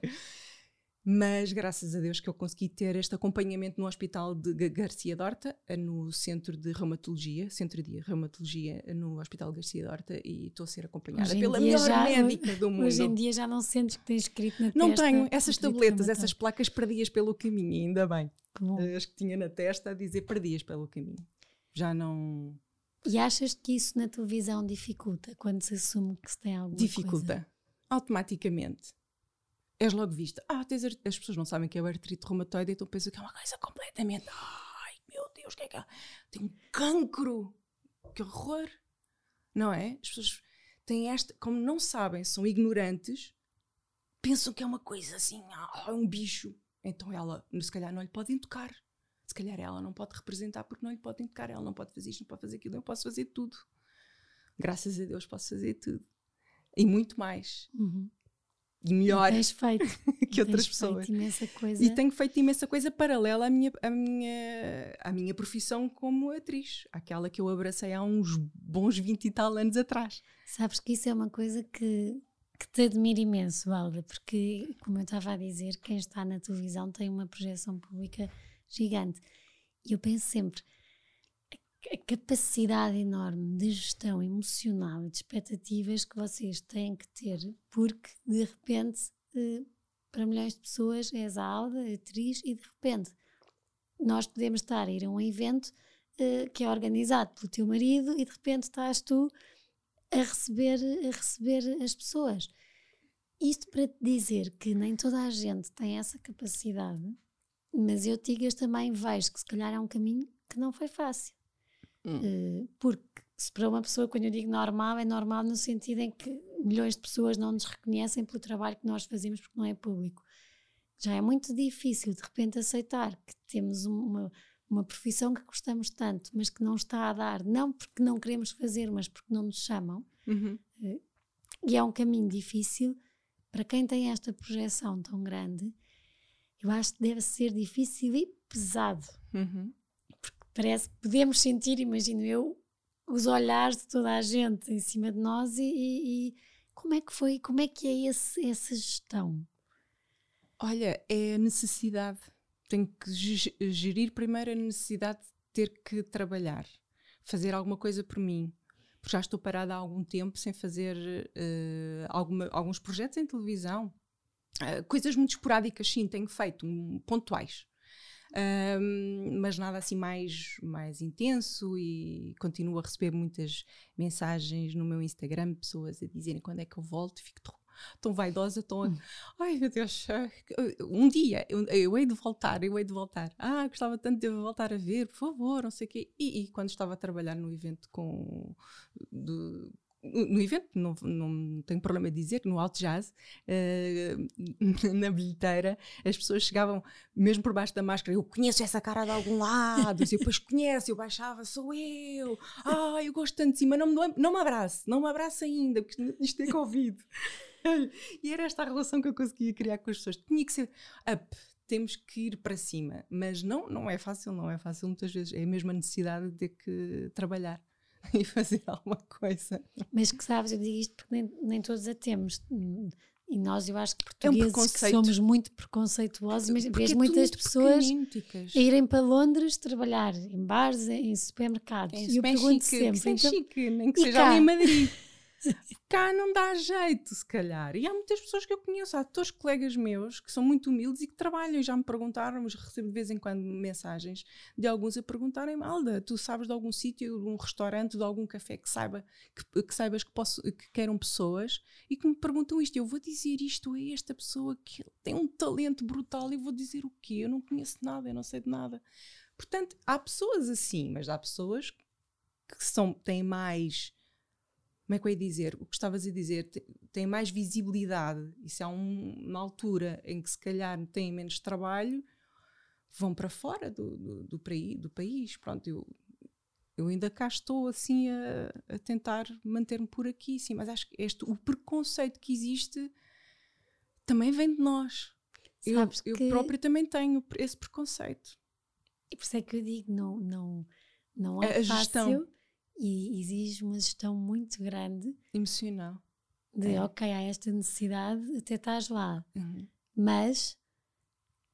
Mas graças a Deus que eu consegui ter este acompanhamento no Hospital de Garcia Dorta, no Centro de Reumatologia, Centro de Reumatologia no Hospital Garcia Dorta, e estou a ser acompanhada pela melhor já, médica do mundo. [LAUGHS] Hoje em dia já não sentes que tens escrito na não testa. Não tenho essas tabletas, essas placas perdias pelo caminho, ainda bem. As que tinha na testa a dizer perdias pelo caminho. Já não e achas que isso na televisão dificulta quando se assume que se tem alguma dificulta. coisa? Automaticamente. És logo vista. Ah, tens as pessoas não sabem que é o artrite reumatoide, então pensam que é uma coisa completamente. Ai, meu Deus, que é que é? Tem um cancro! Que horror! Não é? As pessoas têm esta. Como não sabem, são ignorantes, pensam que é uma coisa assim, ah, um bicho. Então ela, se calhar, não lhe podem tocar se calhar ela não pode representar porque não lhe podem tocar, ela não pode fazer isto, não pode fazer aquilo, eu posso fazer tudo. Graças a Deus posso fazer tudo. E muito mais. Uhum. E melhor feito. [LAUGHS] que outras pessoas. imensa coisa. E tenho feito imensa coisa paralela à minha, à, minha, à minha profissão como atriz, aquela que eu abracei há uns bons 20 e tal anos atrás. Sabes que isso é uma coisa que, que te admiro imenso, Alda, porque, como eu estava a dizer, quem está na televisão tem uma projeção pública gigante. E eu penso sempre, a capacidade enorme de gestão emocional e de expectativas que vocês têm que ter, porque de repente, eh, para milhões de pessoas, és a Alda, a atriz, e de repente nós podemos estar a ir a um evento uh, que é organizado pelo teu marido e de repente estás tu a receber, a receber as pessoas. Isto para te dizer que nem toda a gente tem essa capacidade, mas eu, Tigas, também vejo que se calhar é um caminho que não foi fácil. Hum. Uh, porque se para uma pessoa, quando eu digo normal, é normal no sentido em que milhões de pessoas não nos reconhecem pelo trabalho que nós fazemos porque não é público. Já é muito difícil de repente aceitar que temos uma, uma profissão que gostamos tanto, mas que não está a dar, não porque não queremos fazer, mas porque não nos chamam. Uhum. Uh, e é um caminho difícil para quem tem esta projeção tão grande. Eu acho que deve ser difícil e pesado. Uhum parece que podemos sentir, imagino eu, os olhares de toda a gente em cima de nós e, e, e como é que foi, como é que é esse, essa gestão? Olha, é a necessidade. Tenho que gerir primeiro a necessidade de ter que trabalhar, fazer alguma coisa por mim. Porque já estou parada há algum tempo sem fazer uh, alguma, alguns projetos em televisão. Uh, coisas muito esporádicas, sim, tenho feito, um, pontuais um, mas nada assim mais, mais intenso e continuo a receber muitas mensagens no meu Instagram, pessoas a dizerem quando é que eu volto, fico tão, tão vaidosa, tão. Hum. Ai meu Deus, um dia eu, eu hei de voltar, eu hei de voltar. Ah, gostava tanto de voltar a ver, por favor, não sei o quê. E, e quando estava a trabalhar no evento com. Do, no evento, não, não tenho problema de dizer no Alto Jazz, uh, [LAUGHS] na bilheteira, as pessoas chegavam mesmo por baixo da máscara. Eu conheço essa cara de algum lado, depois conheço, eu baixava, sou eu. Ah, eu gosto tanto de cima, não me, não me abrace, não me abrace ainda, porque isto é Covid. [LAUGHS] e era esta a relação que eu conseguia criar com as pessoas. Tinha que ser up, temos que ir para cima, mas não, não é fácil, não é fácil muitas vezes. É a mesma necessidade de ter que trabalhar. [LAUGHS] e fazer alguma coisa. Mas que sabes, eu digo isto porque nem, nem todos a temos. E nós, eu acho que portugueses é um que somos muito preconceituosos, mas vejo muitas pessoas a irem para Londres trabalhar em bares, em supermercados. e eu pergunto chique, sempre. Que então, chique, nem que seja cá? ali em Madrid. [LAUGHS] Cá não dá jeito, se calhar. E há muitas pessoas que eu conheço, há todos colegas meus que são muito humildes e que trabalham e já me perguntaram, recebo de vez em quando mensagens de alguns a perguntarem: Alda, tu sabes de algum sítio, de um restaurante, de algum café que, saiba, que, que saibas que, posso, que queiram pessoas e que me perguntam isto. Eu vou dizer isto a esta pessoa que tem um talento brutal e vou dizer o quê? Eu não conheço nada, eu não sei de nada. Portanto, há pessoas assim, mas há pessoas que são, têm mais como é que eu ia dizer? O que estavas a dizer tem mais visibilidade. Isso é um, uma altura em que se calhar têm menos trabalho, vão para fora do, do, do, do país. Pronto, eu, eu ainda cá estou assim a, a tentar manter-me por aqui, sim, mas acho que este, o preconceito que existe também vem de nós. eu, eu própria também tenho esse preconceito. E por isso é que eu digo, não, não, não é a fácil. Gestão e exige uma gestão muito grande emocional de é. ok, há esta necessidade, até estás lá, uhum. mas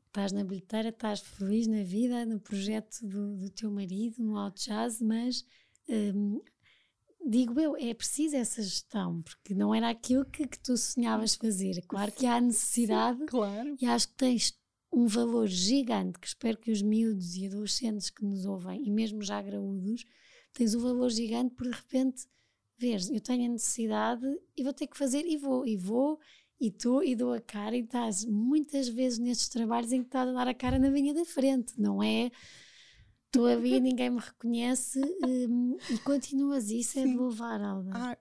estás na bilheteira, estás feliz na vida, no projeto do, do teu marido, no Alt Jazz, mas hum, digo eu, é preciso essa gestão, porque não era aquilo que, que tu sonhavas fazer. Claro que há necessidade Sim, [LAUGHS] claro. e acho que tens um valor gigante que espero que os miúdos e adolescentes que nos ouvem, e mesmo já graúdos, tens um valor gigante por de repente veres, eu tenho a necessidade e vou ter que fazer e vou, e vou, e estou e dou a cara e estás muitas vezes nestes trabalhos em que estás a dar a cara na linha da frente, não é? Estou a ver, [LAUGHS] ninguém me reconhece um, e continuas isso Sim. é de louvar, Alda. Ah,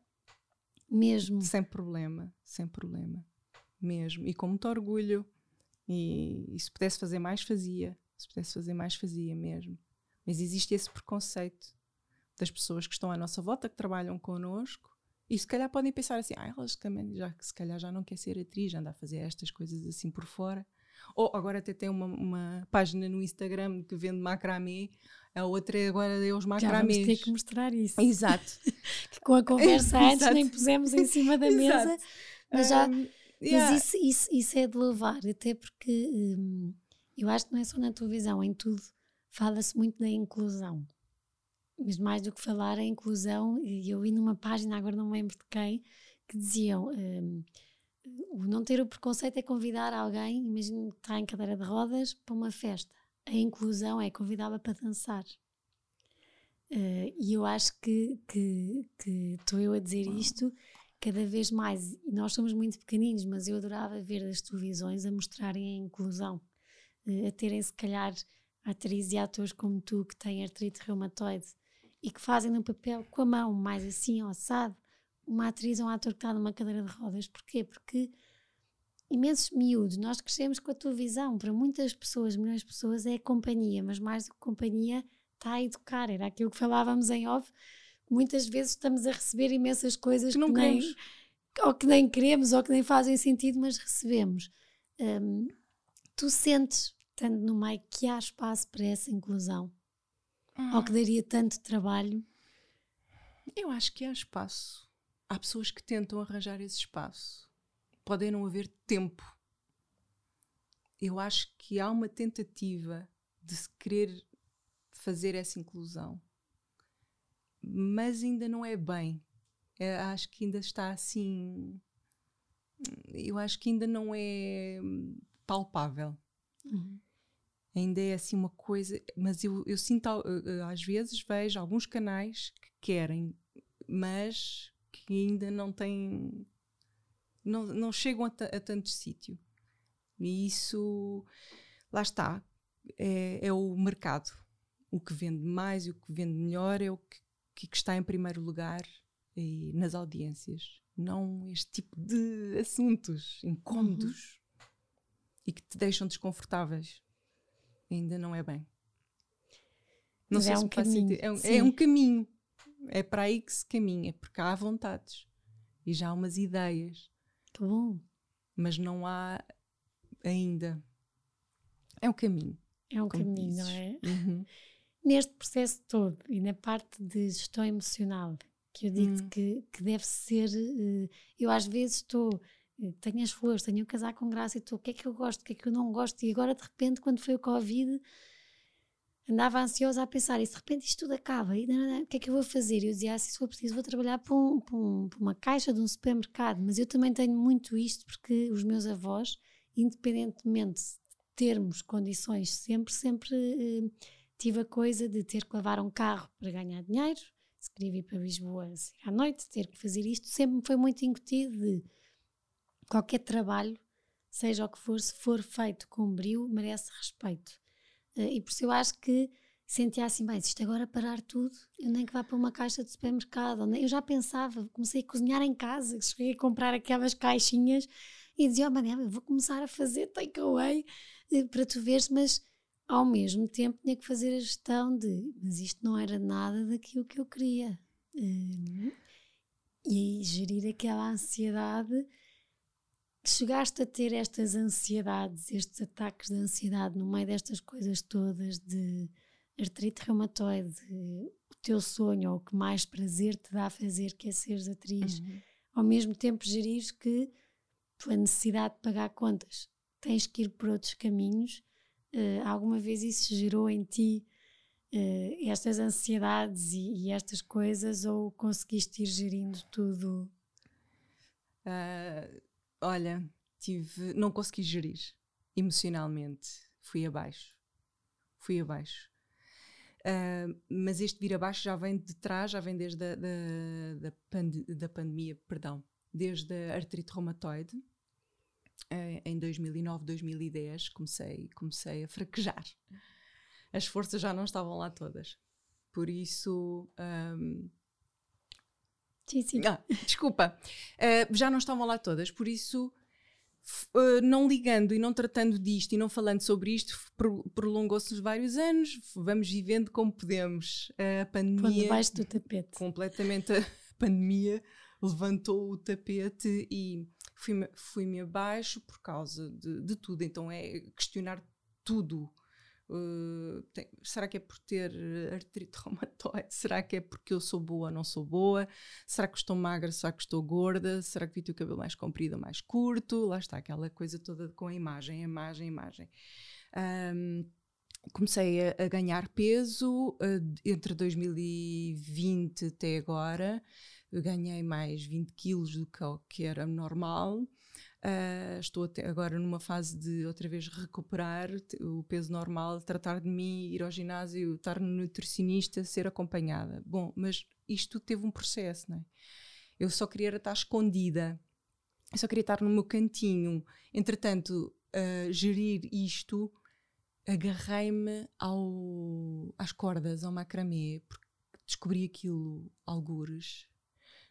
mesmo. Sem problema, sem problema. Mesmo. E com muito orgulho. E, e se pudesse fazer mais, fazia. Se pudesse fazer mais, fazia mesmo. Mas existe esse preconceito das pessoas que estão à nossa volta, que trabalham connosco, e se calhar podem pensar assim, ah, elas também já, se calhar já não quer ser atriz, anda a fazer estas coisas assim por fora. Ou agora até tem uma, uma página no Instagram que vende macramê, a outra é agora é os macramês. Já vamos ter que mostrar isso. Exato. [LAUGHS] que com a conversa [LAUGHS] antes nem pusemos em cima da mesa, mas já... Um, yeah. Mas isso, isso, isso é de louvar, até porque hum, eu acho que não é só na televisão, em tudo fala-se muito da inclusão mas mais do que falar, a inclusão, e eu vi numa página, agora não me lembro de quem, que diziam. Um, o não ter o preconceito é convidar alguém, imagina que está em cadeira de rodas, para uma festa. A inclusão é convidá-la para dançar. Uh, e eu acho que estou eu a dizer isto cada vez mais. E nós somos muito pequeninos, mas eu adorava ver as televisões a mostrarem a inclusão, uh, a terem, se calhar, atrizes e atores como tu que têm artrite reumatoide e que fazem no papel com a mão, mais assim, assado, uma atriz ou um ator que está numa cadeira de rodas. Porquê? Porque imensos miúdos, nós crescemos com a tua visão. Para muitas pessoas, milhões de pessoas, é companhia, mas mais do que companhia, está a educar. Era aquilo que falávamos em off. Muitas vezes estamos a receber imensas coisas que, não que nem, ou que nem queremos ou que nem fazem sentido, mas recebemos. Um, tu sentes, estando no meio, que há espaço para essa inclusão? Hum. Ou que daria tanto trabalho? Eu acho que há espaço há pessoas que tentam arranjar esse espaço. Pode não haver tempo. Eu acho que há uma tentativa de se querer fazer essa inclusão, mas ainda não é bem. Eu acho que ainda está assim. Eu acho que ainda não é palpável. Uhum. Ainda é assim uma coisa, mas eu, eu sinto, às vezes vejo alguns canais que querem, mas que ainda não têm. não, não chegam a, a tanto sítio. E isso, lá está, é, é, o mercado. O que vende mais e o que vende melhor é o que, que está em primeiro lugar e, nas audiências. Não este tipo de assuntos incômodos uhum. e que te deixam desconfortáveis. Ainda não é bem. Não Mas sei é se um caminho. É um, é um caminho é para aí que se caminha, porque há vontades e já há umas ideias. Que bom. Mas não há ainda. É um caminho. É um caminho, não é? Uhum. Neste processo todo e na parte de gestão emocional, que eu digo uhum. que, que deve ser. Eh, eu às vezes estou. Eh, tenho as flores, tenho o casaco com graça e estou. O que é que eu gosto, o que é que eu não gosto? E agora, de repente, quando foi o Covid andava ansiosa a pensar, e de repente isto tudo acaba, e, o que é que eu vou fazer? E eu dizia, ah, se for preciso, vou trabalhar para, um, para, um, para, uma caixa de um supermercado, mas eu também tenho muito isto porque os meus avós, independentemente de termos condições, sempre, sempre eh, tive a coisa de ter que lavar um carro para ganhar dinheiro, se queria vir para Lisboa à noite, ter que fazer isto, sempre me foi muito incutido de qualquer trabalho, seja o que for, se for feito com brio, merece respeito. Eh, e por isso eu acho que sentia assim, bem, se isto agora parar tudo, eu nem que vá para uma caixa de supermercado. Eu já pensava, comecei a cozinhar em casa, cheguei a comprar aquelas caixinhas e dizia, oh Manela, vou começar a fazer takeaway eh, para tu veres, mas ao mesmo tempo tinha que fazer a gestão de, mas isto não era nada daquilo que eu queria. Eh, e gerir aquela ansiedade chegaste a ter estas ansiedades, estes ataques de ansiedade no meio destas coisas todas de artrite reumatoide, o teu sonho ou o que mais prazer te dá a fazer que é seres atriz, uhum. ao mesmo tempo gerires que pela necessidade de pagar contas tens que ir por outros caminhos. Uh, alguma vez isso gerou em ti uh, estas ansiedades e, e, estas coisas ou conseguiste ir gerindo tudo? Uh, Olha, tive, não consegui gerir emocionalmente. Fui abaixo. Fui abaixo. Uh, mas este vir abaixo já vem de trás, já vem desde a, da, da, da pandemia, perdão, desde a artrite reumatoide. Uh, em 2009, 2010 comecei, comecei a fraquejar. As forças já não estavam lá todas. Por isso, um, Sim, sim. Ah, desculpa. Uh, já não estavam lá todas, por isso, uh, não ligando e não tratando disto e não falando sobre isto, pro, prolongou-se vários anos. Vamos vivendo como podemos. Uh, a pandemia. Pondo debaixo do tapete. Completamente a [LAUGHS] pandemia levantou o tapete e fui-me fui abaixo por causa de, de tudo. Então é questionar tudo Uh, tem, será que é por ter artrite [LAUGHS] reumatoide? Será que é porque eu sou boa ou não sou boa? Será que estou magra? Será que estou gorda? Será que vi o cabelo mais comprido ou mais curto? Lá está aquela coisa toda com a imagem, imagem, imagem. Um, comecei a, ganhar peso uh, entre 2020 até agora. Eu ganhei mais 20 quilos do que, que era normal. Uh, estou agora numa fase de outra vez recuperar o peso normal, tratar de mim, ir ao ginásio, estar no nutricionista, ser acompanhada. Bom, mas isto teve um processo, não é? Eu só queria estar escondida, eu só queria estar no meu cantinho. Entretanto, uh, gerir isto agarrei-me às cordas, ao macramê, porque descobri aquilo, algures,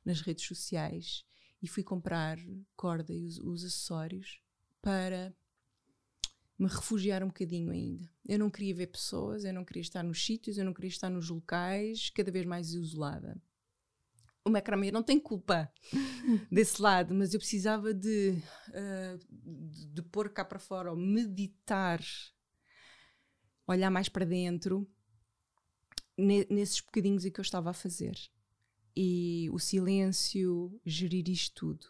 nas redes sociais e fui comprar corda e os, os acessórios para me refugiar um bocadinho ainda. Eu não queria ver pessoas, eu não queria estar nos sítios, eu não queria estar nos locais, cada vez mais isolada. O macramê não tem culpa [LAUGHS] desse lado, mas eu precisava de, uh, de, de pôr cá para fora, ou meditar olhar mais para dentro nesses bocadinhos que eu estava a fazer. E o silêncio, gerir isto tudo.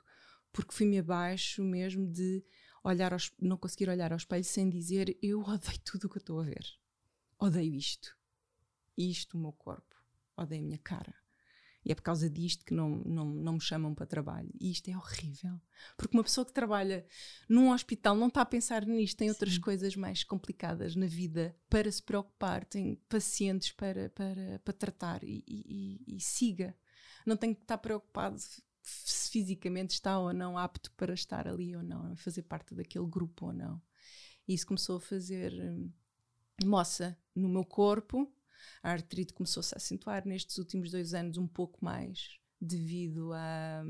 Porque fui-me abaixo mesmo de olhar aos, não conseguir olhar ao espelho sem dizer eu odeio tudo o que estou a ver. Odeio isto. Isto, o meu corpo. Odeio a minha cara. E é por causa disto que não, não, não me chamam para trabalho. E isto é horrível. Porque uma pessoa que trabalha num hospital não está a pensar nisto, tem outras Sim. coisas mais complicadas na vida para se preocupar, tem pacientes para, para, para tratar e, e, e siga. Não tem que estar preocupado se fisicamente está ou não apto para estar ali ou não, fazer parte daquele grupo ou não. E isso começou a fazer hum, moça no meu corpo a artrite começou-se a acentuar nestes últimos dois anos um pouco mais, devido a,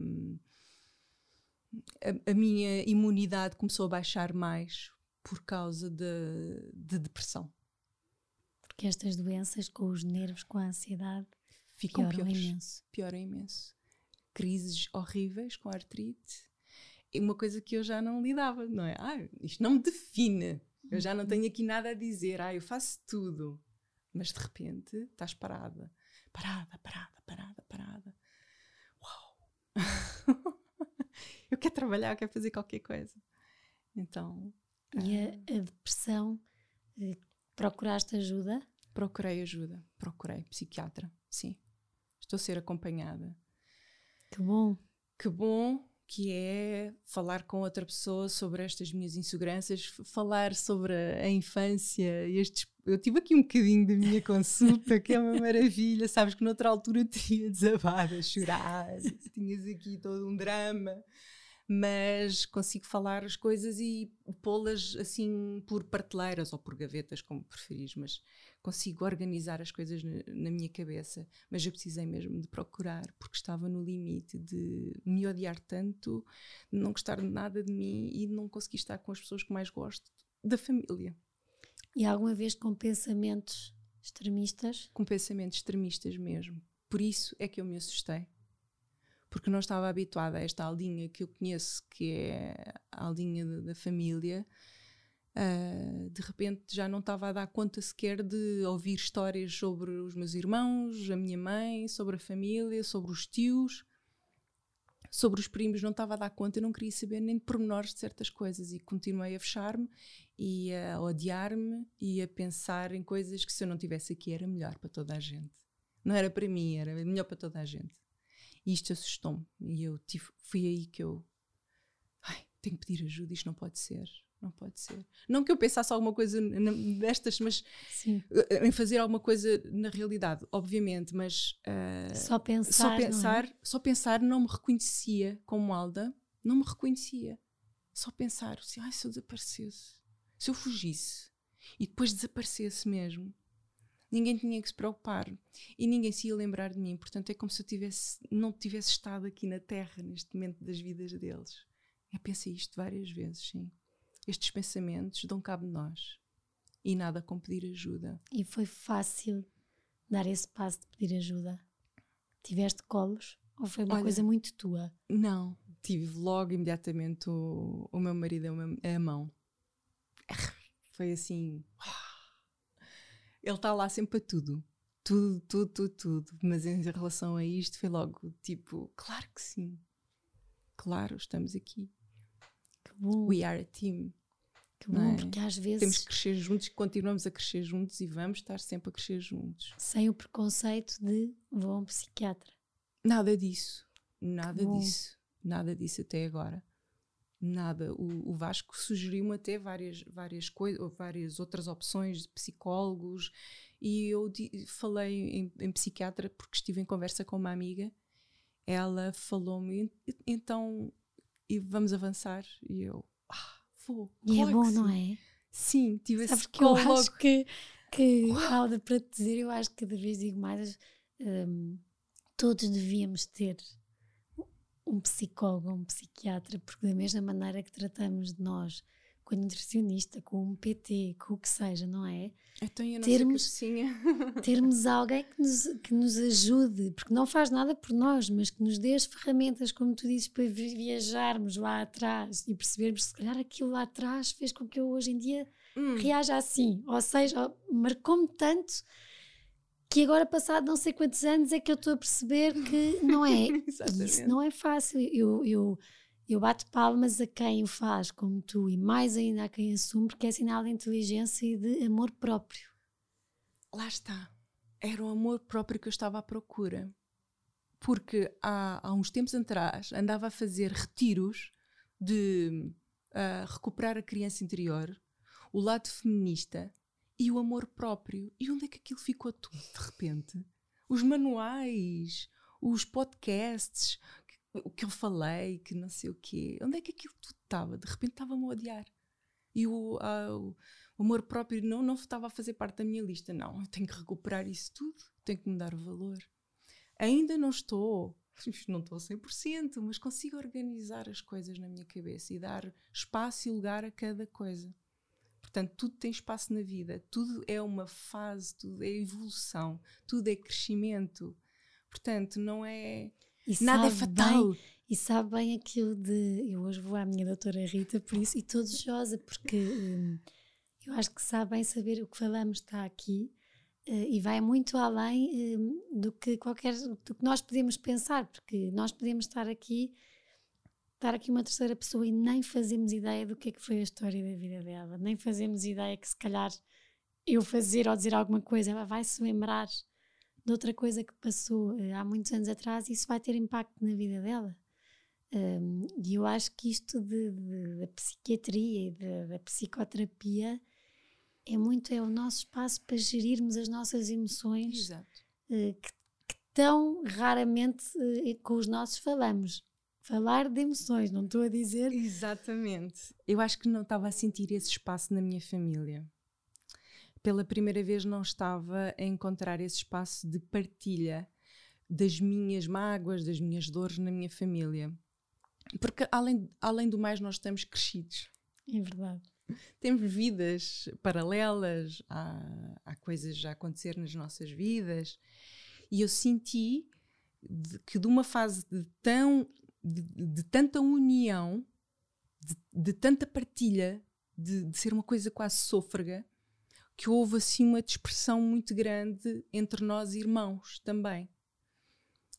a, a minha imunidade começou a baixar mais por causa de, de depressão. Porque estas doenças com os nervos, com a ansiedade, ficam pioram piores. Imenso. Pioram imenso. Crises horríveis com artrite. E uma coisa que eu já não lidava, não é? Ah, isto não me define. Eu já não tenho aqui nada a dizer. Ah, eu faço tudo mas de repente estás parada, parada, parada, parada, parada. Uau! [LAUGHS] eu quero trabalhar, eu quero fazer qualquer coisa. Então. E a, ah, a depressão, eh, procuraste ajuda? Procurei ajuda, procurei psiquiatra, sim. Estou a ser acompanhada. Que bom. Que bom, que é falar com outra pessoa sobre estas minhas inseguranças, falar sobre a infância, estes. Eu tive aqui um bocadinho da minha consulta, que é uma [LAUGHS] maravilha. Sabes que noutra altura eu teria desabado a chorar, [LAUGHS] tinhas aqui todo um drama mas consigo falar as coisas e pô-las assim por prateleiras ou por gavetas, como preferis, mas consigo organizar as coisas na, na, minha cabeça. Mas eu precisei mesmo de procurar, porque estava no limite de me odiar tanto, de não gostar de nada de mim e de não conseguir estar com as pessoas que mais gosto, da família. E alguma vez com pensamentos extremistas? Com pensamentos extremistas mesmo. Por isso é que eu me assustei porque não estava habituada a esta aldinha que eu conheço, que é a aldinha da família. Uh, de repente já não estava a dar conta sequer de ouvir histórias sobre os meus irmãos, a minha mãe, sobre a família, sobre os tios, sobre os primos, não estava a dar conta, eu não queria saber nem de pormenores de certas coisas e continuei a fechar-me e a odiar-me e a pensar em coisas que se eu não tivesse aqui era melhor para toda a gente. Não era para mim, era melhor para toda a gente. E isto assustou-me. E eu tive, foi aí que eu. Ai, tenho que pedir ajuda, isto não pode ser. Não pode ser. Não que eu pensasse alguma coisa destas, mas Sim. Eh, em fazer alguma coisa na realidade, obviamente, mas uh, só pensar, só pensar, é? só pensar não me reconhecia como Alda, não me reconhecia. Só pensar, assim, ai, se eu desaparecesse, se eu fugisse e depois desaparecesse mesmo, ninguém tinha que se preocupar e ninguém se ia lembrar de mim. Portanto, é como se eu tivesse, não tivesse estado aqui na Terra neste momento das vidas deles. Eu pensei isto várias vezes, sim. Estes pensamentos dão cabo de nós e nada com pedir ajuda. E foi fácil dar esse passo de pedir ajuda? Tiveste colos ou foi uma Olha, coisa muito tua? Não, tive logo imediatamente o, o meu marido a mão. [LAUGHS] Foi assim. Ele está lá sempre para tudo. Tudo, tudo, tudo, tudo. Mas em relação a isto foi logo tipo, claro que sim. Claro, estamos aqui. Bom. We are a team. Que bom, é? porque às vezes. Temos que crescer juntos, continuamos a crescer juntos e vamos estar sempre a crescer juntos. Sem o preconceito de vou a um psiquiatra. Nada disso. Nada disso. Nada disso até agora. Nada. O, o Vasco sugeriu-me até várias, várias coisas, várias outras opções de psicólogos, e eu di, falei em, em psiquiatra porque estive em conversa com uma amiga. Ela falou-me, então, e vamos avançar. E eu, ah, vou. E é bom, não é? Sim, tive Sabes esse que eu acho que, que Alda, para te dizer, eu acho que cada vez digo mais, um, todos devíamos ter um psicólogo um psiquiatra, porque da mesma maneira que tratamos de nós com a nutricionista, com um PT, com o que seja, não é? Então, eu não termos, [LAUGHS] termos alguém que nos, que nos ajude, porque não faz nada por nós, mas que nos dê as ferramentas, como tu dizes, para viajarmos lá atrás e percebermos se calhar aquilo lá atrás fez com que eu hoje em dia hum. reaja assim. Ou seja, marcou-me tanto que agora, passado não sei quantos anos, é que eu estou a perceber que não é. [LAUGHS] Isso não é fácil. Eu, eu, eu bato palmas a quem o faz, como tu, e mais ainda a quem assume, porque é sinal de inteligência e de amor próprio. Lá está. Era o amor próprio que eu estava à procura. Porque há, há uns tempos atrás andava a fazer retiros de uh, recuperar a criança interior, o lado feminista e o amor próprio. E onde é que aquilo ficou tudo de repente? Os manuais, os podcasts, o que eu falei, que não sei o quê. Onde é que aquilo tudo estava? De repente estava-me a odiar. E o, uh, o amor próprio não, não estava a fazer parte da minha lista. Não, eu tenho que recuperar isso tudo, tenho que me dar o valor. Ainda não estou, [LAUGHS] não estou a 100%, mas consigo organizar as coisas na minha cabeça e dar espaço e lugar a cada coisa. Portanto, tudo tem espaço na vida, tudo é uma fase, tudo é evolução, tudo é crescimento. Portanto, não é. E nada é fatal. Bem, e sabe bem aquilo de. Eu hoje vou à minha doutora Rita, por isso, e estou desejosa, porque hum, eu acho que sabe bem saber o que falamos está aqui uh, e vai muito além hum, do que qualquer. do que nós podemos pensar, porque nós podemos estar aqui estar aqui uma terceira pessoa e nem fazemos ideia do que é que foi a história da vida dela, nem fazemos ideia que se calhar eu fazer ou dizer alguma coisa, ela vai se lembrar de outra coisa que passou uh, há muitos anos atrás isso vai ter impacto na vida dela. Um, e eu acho que isto da psiquiatria e da psicoterapia é muito é o nosso espaço para gerirmos as nossas emoções uh, que, que, tão raramente uh, com os nossos falamos falar de emoções, não estou a dizer. Exatamente. Eu acho que não estava a sentir esse espaço na minha família. Pela primeira vez não estava a encontrar esse espaço de partilha das minhas mágoas, das minhas dores na minha família. Porque além, além do mais nós estamos crescidos. É verdade. Temos vidas paralelas, há, há coisas a acontecer nas nossas vidas. E eu senti de, que de uma fase de tão de, de tanta união, de, de tanta partilha, de, de, ser uma coisa quase sôfrega, que houve assim uma dispersão muito grande entre nós irmãos também.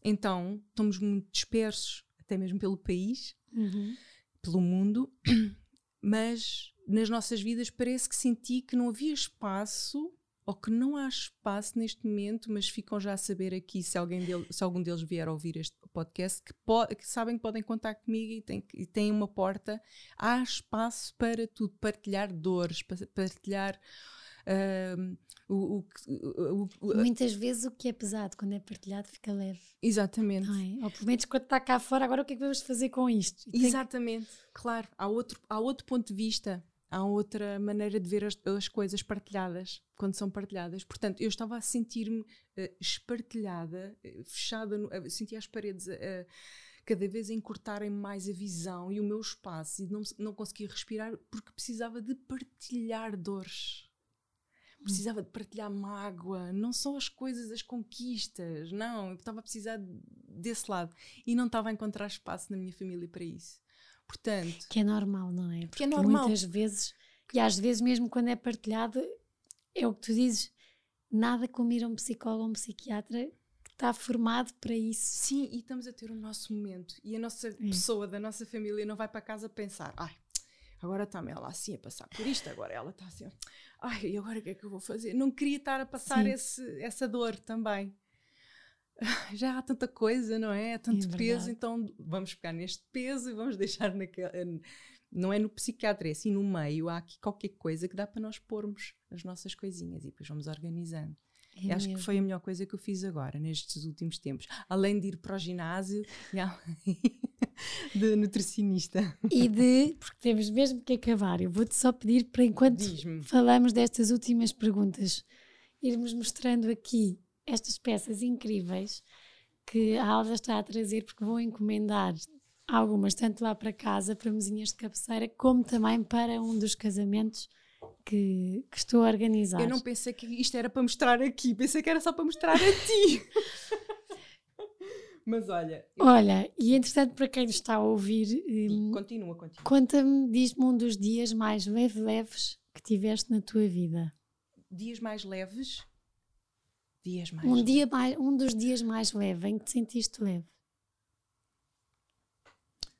Então, estamos muito dispersos, até mesmo pelo país, uhum. pelo mundo, [CLEARS THROAT] mas nas nossas vidas parece que senti que não havia espaço ou que não há espaço neste momento, mas ficam já a saber aqui se, alguém dele, se algum deles vier a ouvir este podcast, que, que sabem que podem contar comigo e têm, e têm uma porta. Há espaço para tudo, partilhar dores, partilhar. Uh, o, o, o, Muitas vezes o que é pesado, quando é partilhado, fica leve. Exatamente. É? Ou pelo menos quando está cá fora, agora o que é que vamos fazer com isto? Exatamente, que... claro. Há outro, há outro ponto de vista há outra maneira de ver as, as, coisas partilhadas, quando são partilhadas. Portanto, eu estava a sentir-me uh, espartilhada, uh, fechada, no, uh, sentia as paredes cada vez a encurtarem mais a visão e o meu espaço e não, não conseguia respirar porque precisava de partilhar dores. Precisava de partilhar mágoa, não são as coisas, as conquistas, não, eu estava a precisar desse lado e não estava a encontrar espaço na minha família para isso. Portanto, que é normal, não é? Porque que é normal. Muitas vezes, e às vezes mesmo quando é partilhado, é o que tu dizes, nada como ir a um psicólogo ou um psiquiatra que está formado para isso. Sim, e estamos a ter o nosso momento. E a nossa é. pessoa da nossa família não vai para casa pensar, ai, agora está-me ela assim a passar por isto, agora ela está assim, ai, e agora o que é que eu vou fazer? Não queria estar a passar esse, essa dor também. [LAUGHS] Já há tanta coisa, não é? Tanto é peso, então vamos pegar neste peso e vamos deixar naquele. Não é no psiquiatra, é assim no meio. Há aqui qualquer coisa que dá para nós pormos as nossas coisinhas e depois vamos organizando. É acho mesmo. que foi a melhor coisa que eu fiz agora, nestes últimos tempos. Além de ir para o ginásio [LAUGHS] [LAUGHS] de nutricionista. E de, porque temos mesmo que acabar, eu vou-te só pedir para enquanto falamos destas últimas perguntas, irmos mostrando aqui estas peças incríveis que a Alda está a trazer, porque vou encomendar algumas, tanto lá para casa, para mesinhas de cabeceira, como também para um dos casamentos que, que, estou a organizar. Eu não pensei que isto era para mostrar aqui, pensei que era só para mostrar a ti. [LAUGHS] Mas olha. Olha, e entretanto, para quem está a ouvir. Um, continua, continua. Conta-me, diz-me um dos dias mais leve-leves que tiveste na tua vida. Dias mais leves? Dias mais um, dia mais, um dos dias mais leve, em que te sentiste leve?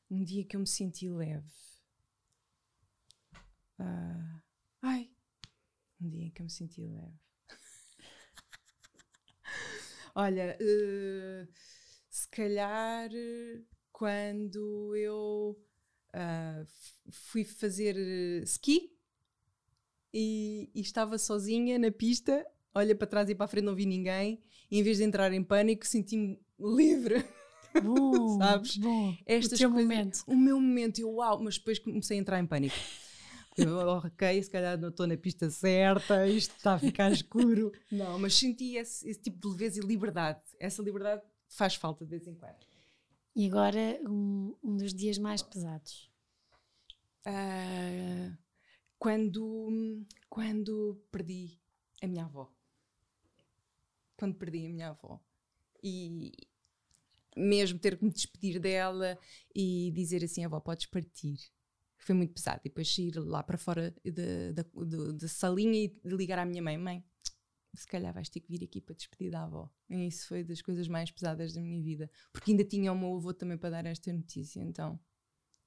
Um dia que eu me senti leve. Uh, ai, um dia em que eu me senti leve. [LAUGHS] Olha, uh, se calhar quando eu uh, fui fazer ski e, e, estava sozinha na pista, olha para trás e para a frente, não vi ninguém, e em vez de entrar em pânico, senti-me [LAUGHS] livre. Bom, [LAUGHS] sabes? Bom, Estas o teu coisas, momento. O meu momento, eu uau, mas depois comecei a entrar em pânico. Eu, ok, se calhar não estou na pista certa, isto está a ficar escuro. [LAUGHS] Não, mas senti esse, esse, tipo de leveza e liberdade. Essa liberdade faz falta de vez em quando. E agora, um, um dos dias mais pesados? Uh, quando, quando perdi a minha avó. Quando perdi a minha avó. E, mesmo ter que me despedir dela e dizer assim: avó, podes partir. Foi muito pesado. E depois sair lá para fora da salinha e ligar à minha mãe: mãe, se calhar vais ter que vir aqui para despedir da avó. E isso foi das coisas mais pesadas da minha vida. Porque ainda tinha o meu avô também para dar esta notícia. Então,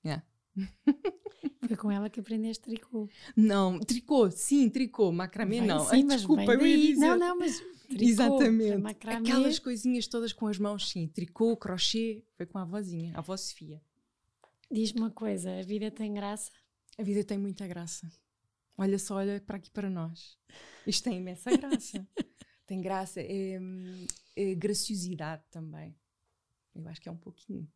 yeah. [LAUGHS] Foi com ela que aprendeste tricô. Não, tricô, sim, tricô, macramê não. Sim, Ai, mas desculpa, eu ia dizer. Não, não, mas Tricô, Exatamente. Aquelas coisinhas todas com as mãos, sim. Tricô, crochê. Foi com a avózinha, a avó Sofia. Diz-me uma coisa: a vida tem graça? A vida tem muita graça. Olha só, olha para aqui para nós. Isto tem imensa graça. [LAUGHS] tem graça. É, é graciosidade também. Eu acho que é um pouquinho.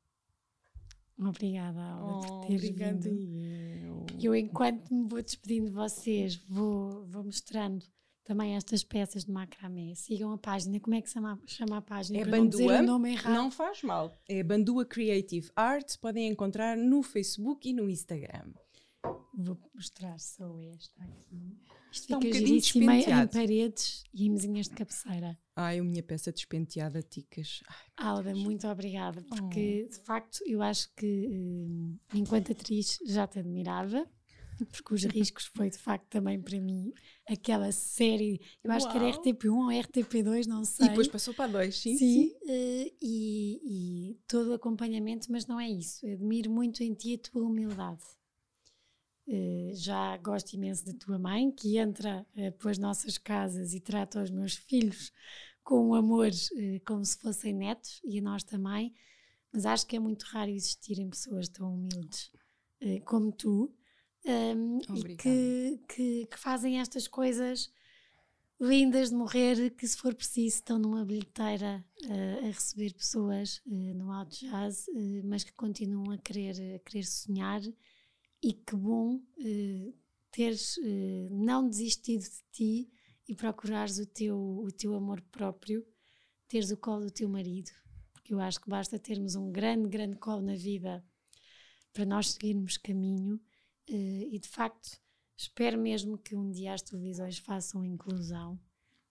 Obrigada, Alda, oh, por teres vindo. Eu. enquanto me vou despedindo de vocês, vou, vou mostrando também estas peças de macramé. Sigam a página. Como é que se chama, chama a página? É Para Bandua. Não, não faz mal. É Bandua Creative Arts. Podem encontrar no Facebook e no Instagram. Vou mostrar só esta aqui. Isto Está fica um giríssima em paredes e em mesinhas de cabeceira. Ai, a minha peça despenteada, ticas. Ai, Alda, muito obrigada, porque oh. de facto eu acho que eh, enquanto atriz já te admirava porque os [LAUGHS] riscos foi de facto também para mim aquela série, eu acho Uau. que era RTP1 ou RTP2, não sei. E depois passou para dois, sim. Sim, sim. Uh, e, e, todo o acompanhamento, mas não é isso. Eu admiro muito em ti a tua humildade. Uh, já gosto imenso da tua mãe, que entra uh, pelas nossas casas e trata os meus filhos com amor como se fossem netos, e a nós também, mas acho que é muito raro existirem pessoas tão humildes como tu, um, e que, que, que, fazem estas coisas lindas de morrer que se for preciso estão numa bilheteira uh, a receber pessoas uh, no alto jazz uh, mas que continuam a querer, a querer sonhar e que bom teres não desistido de ti e procurares o teu, o teu amor próprio teres o colo do teu marido porque eu acho que basta termos um grande, grande colo na vida para nós seguirmos caminho. Uh, e de facto, espero mesmo que um dia as televisões façam inclusão,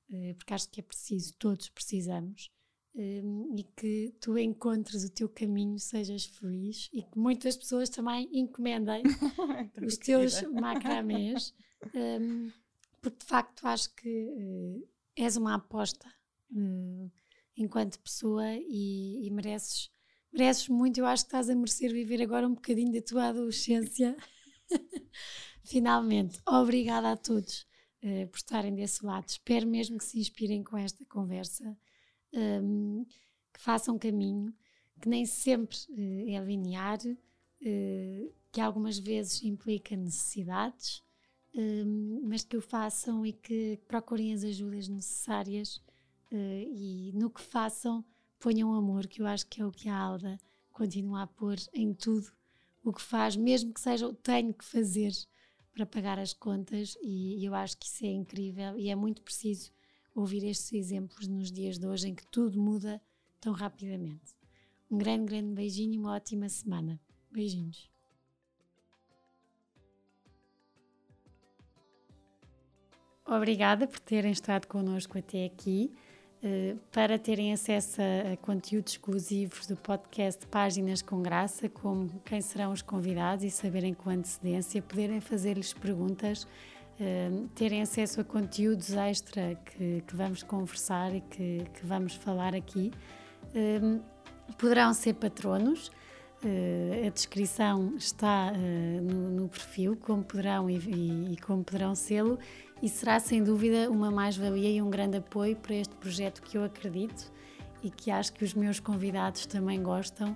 uh, porque acho que é preciso, todos precisamos, uh, e que tu encontres o teu caminho, sejas feliz e que muitas pessoas também encomendem [LAUGHS] os teus macramés, um, porque de facto acho que és uma aposta enquanto pessoa e, e mereces mereces muito. Eu acho que estás a merecer viver agora um bocadinho da tua adolescência. [LAUGHS] Finalmente, obrigada a todos uh, por estarem desse lado. Espero mesmo que se inspirem com esta conversa, um, que façam caminho, que nem sempre uh, é linear, uh, que algumas vezes implica necessidades, um, mas que o façam e que procurem as ajudas necessárias e no que façam ponham amor, que eu acho que é o que a Alda continua a pôr em tudo o que faz, mesmo que seja o tenho que fazer para pagar as contas, e eu acho que isso é incrível e é muito preciso ouvir estes exemplos nos dias de hoje em que tudo muda tão rapidamente. Um grande, grande beijinho e uma ótima semana. Beijinhos. Obrigada por terem estado connosco até aqui. Eh, para terem acesso a, conteúdos exclusivos do podcast Páginas com Graça, como quem serão os convidados e saberem com antecedência, poderem fazer-lhes perguntas, uh, terem acesso a conteúdos extra que, que vamos conversar e que, que, vamos falar aqui. Uh, poderão ser patronos. Uh, a descrição está uh, no, no, perfil, como poderão e, e, e como poderão sê-lo, e será sem dúvida uma mais-valia e um grande apoio para este projeto que eu acredito e que acho que os meus convidados também gostam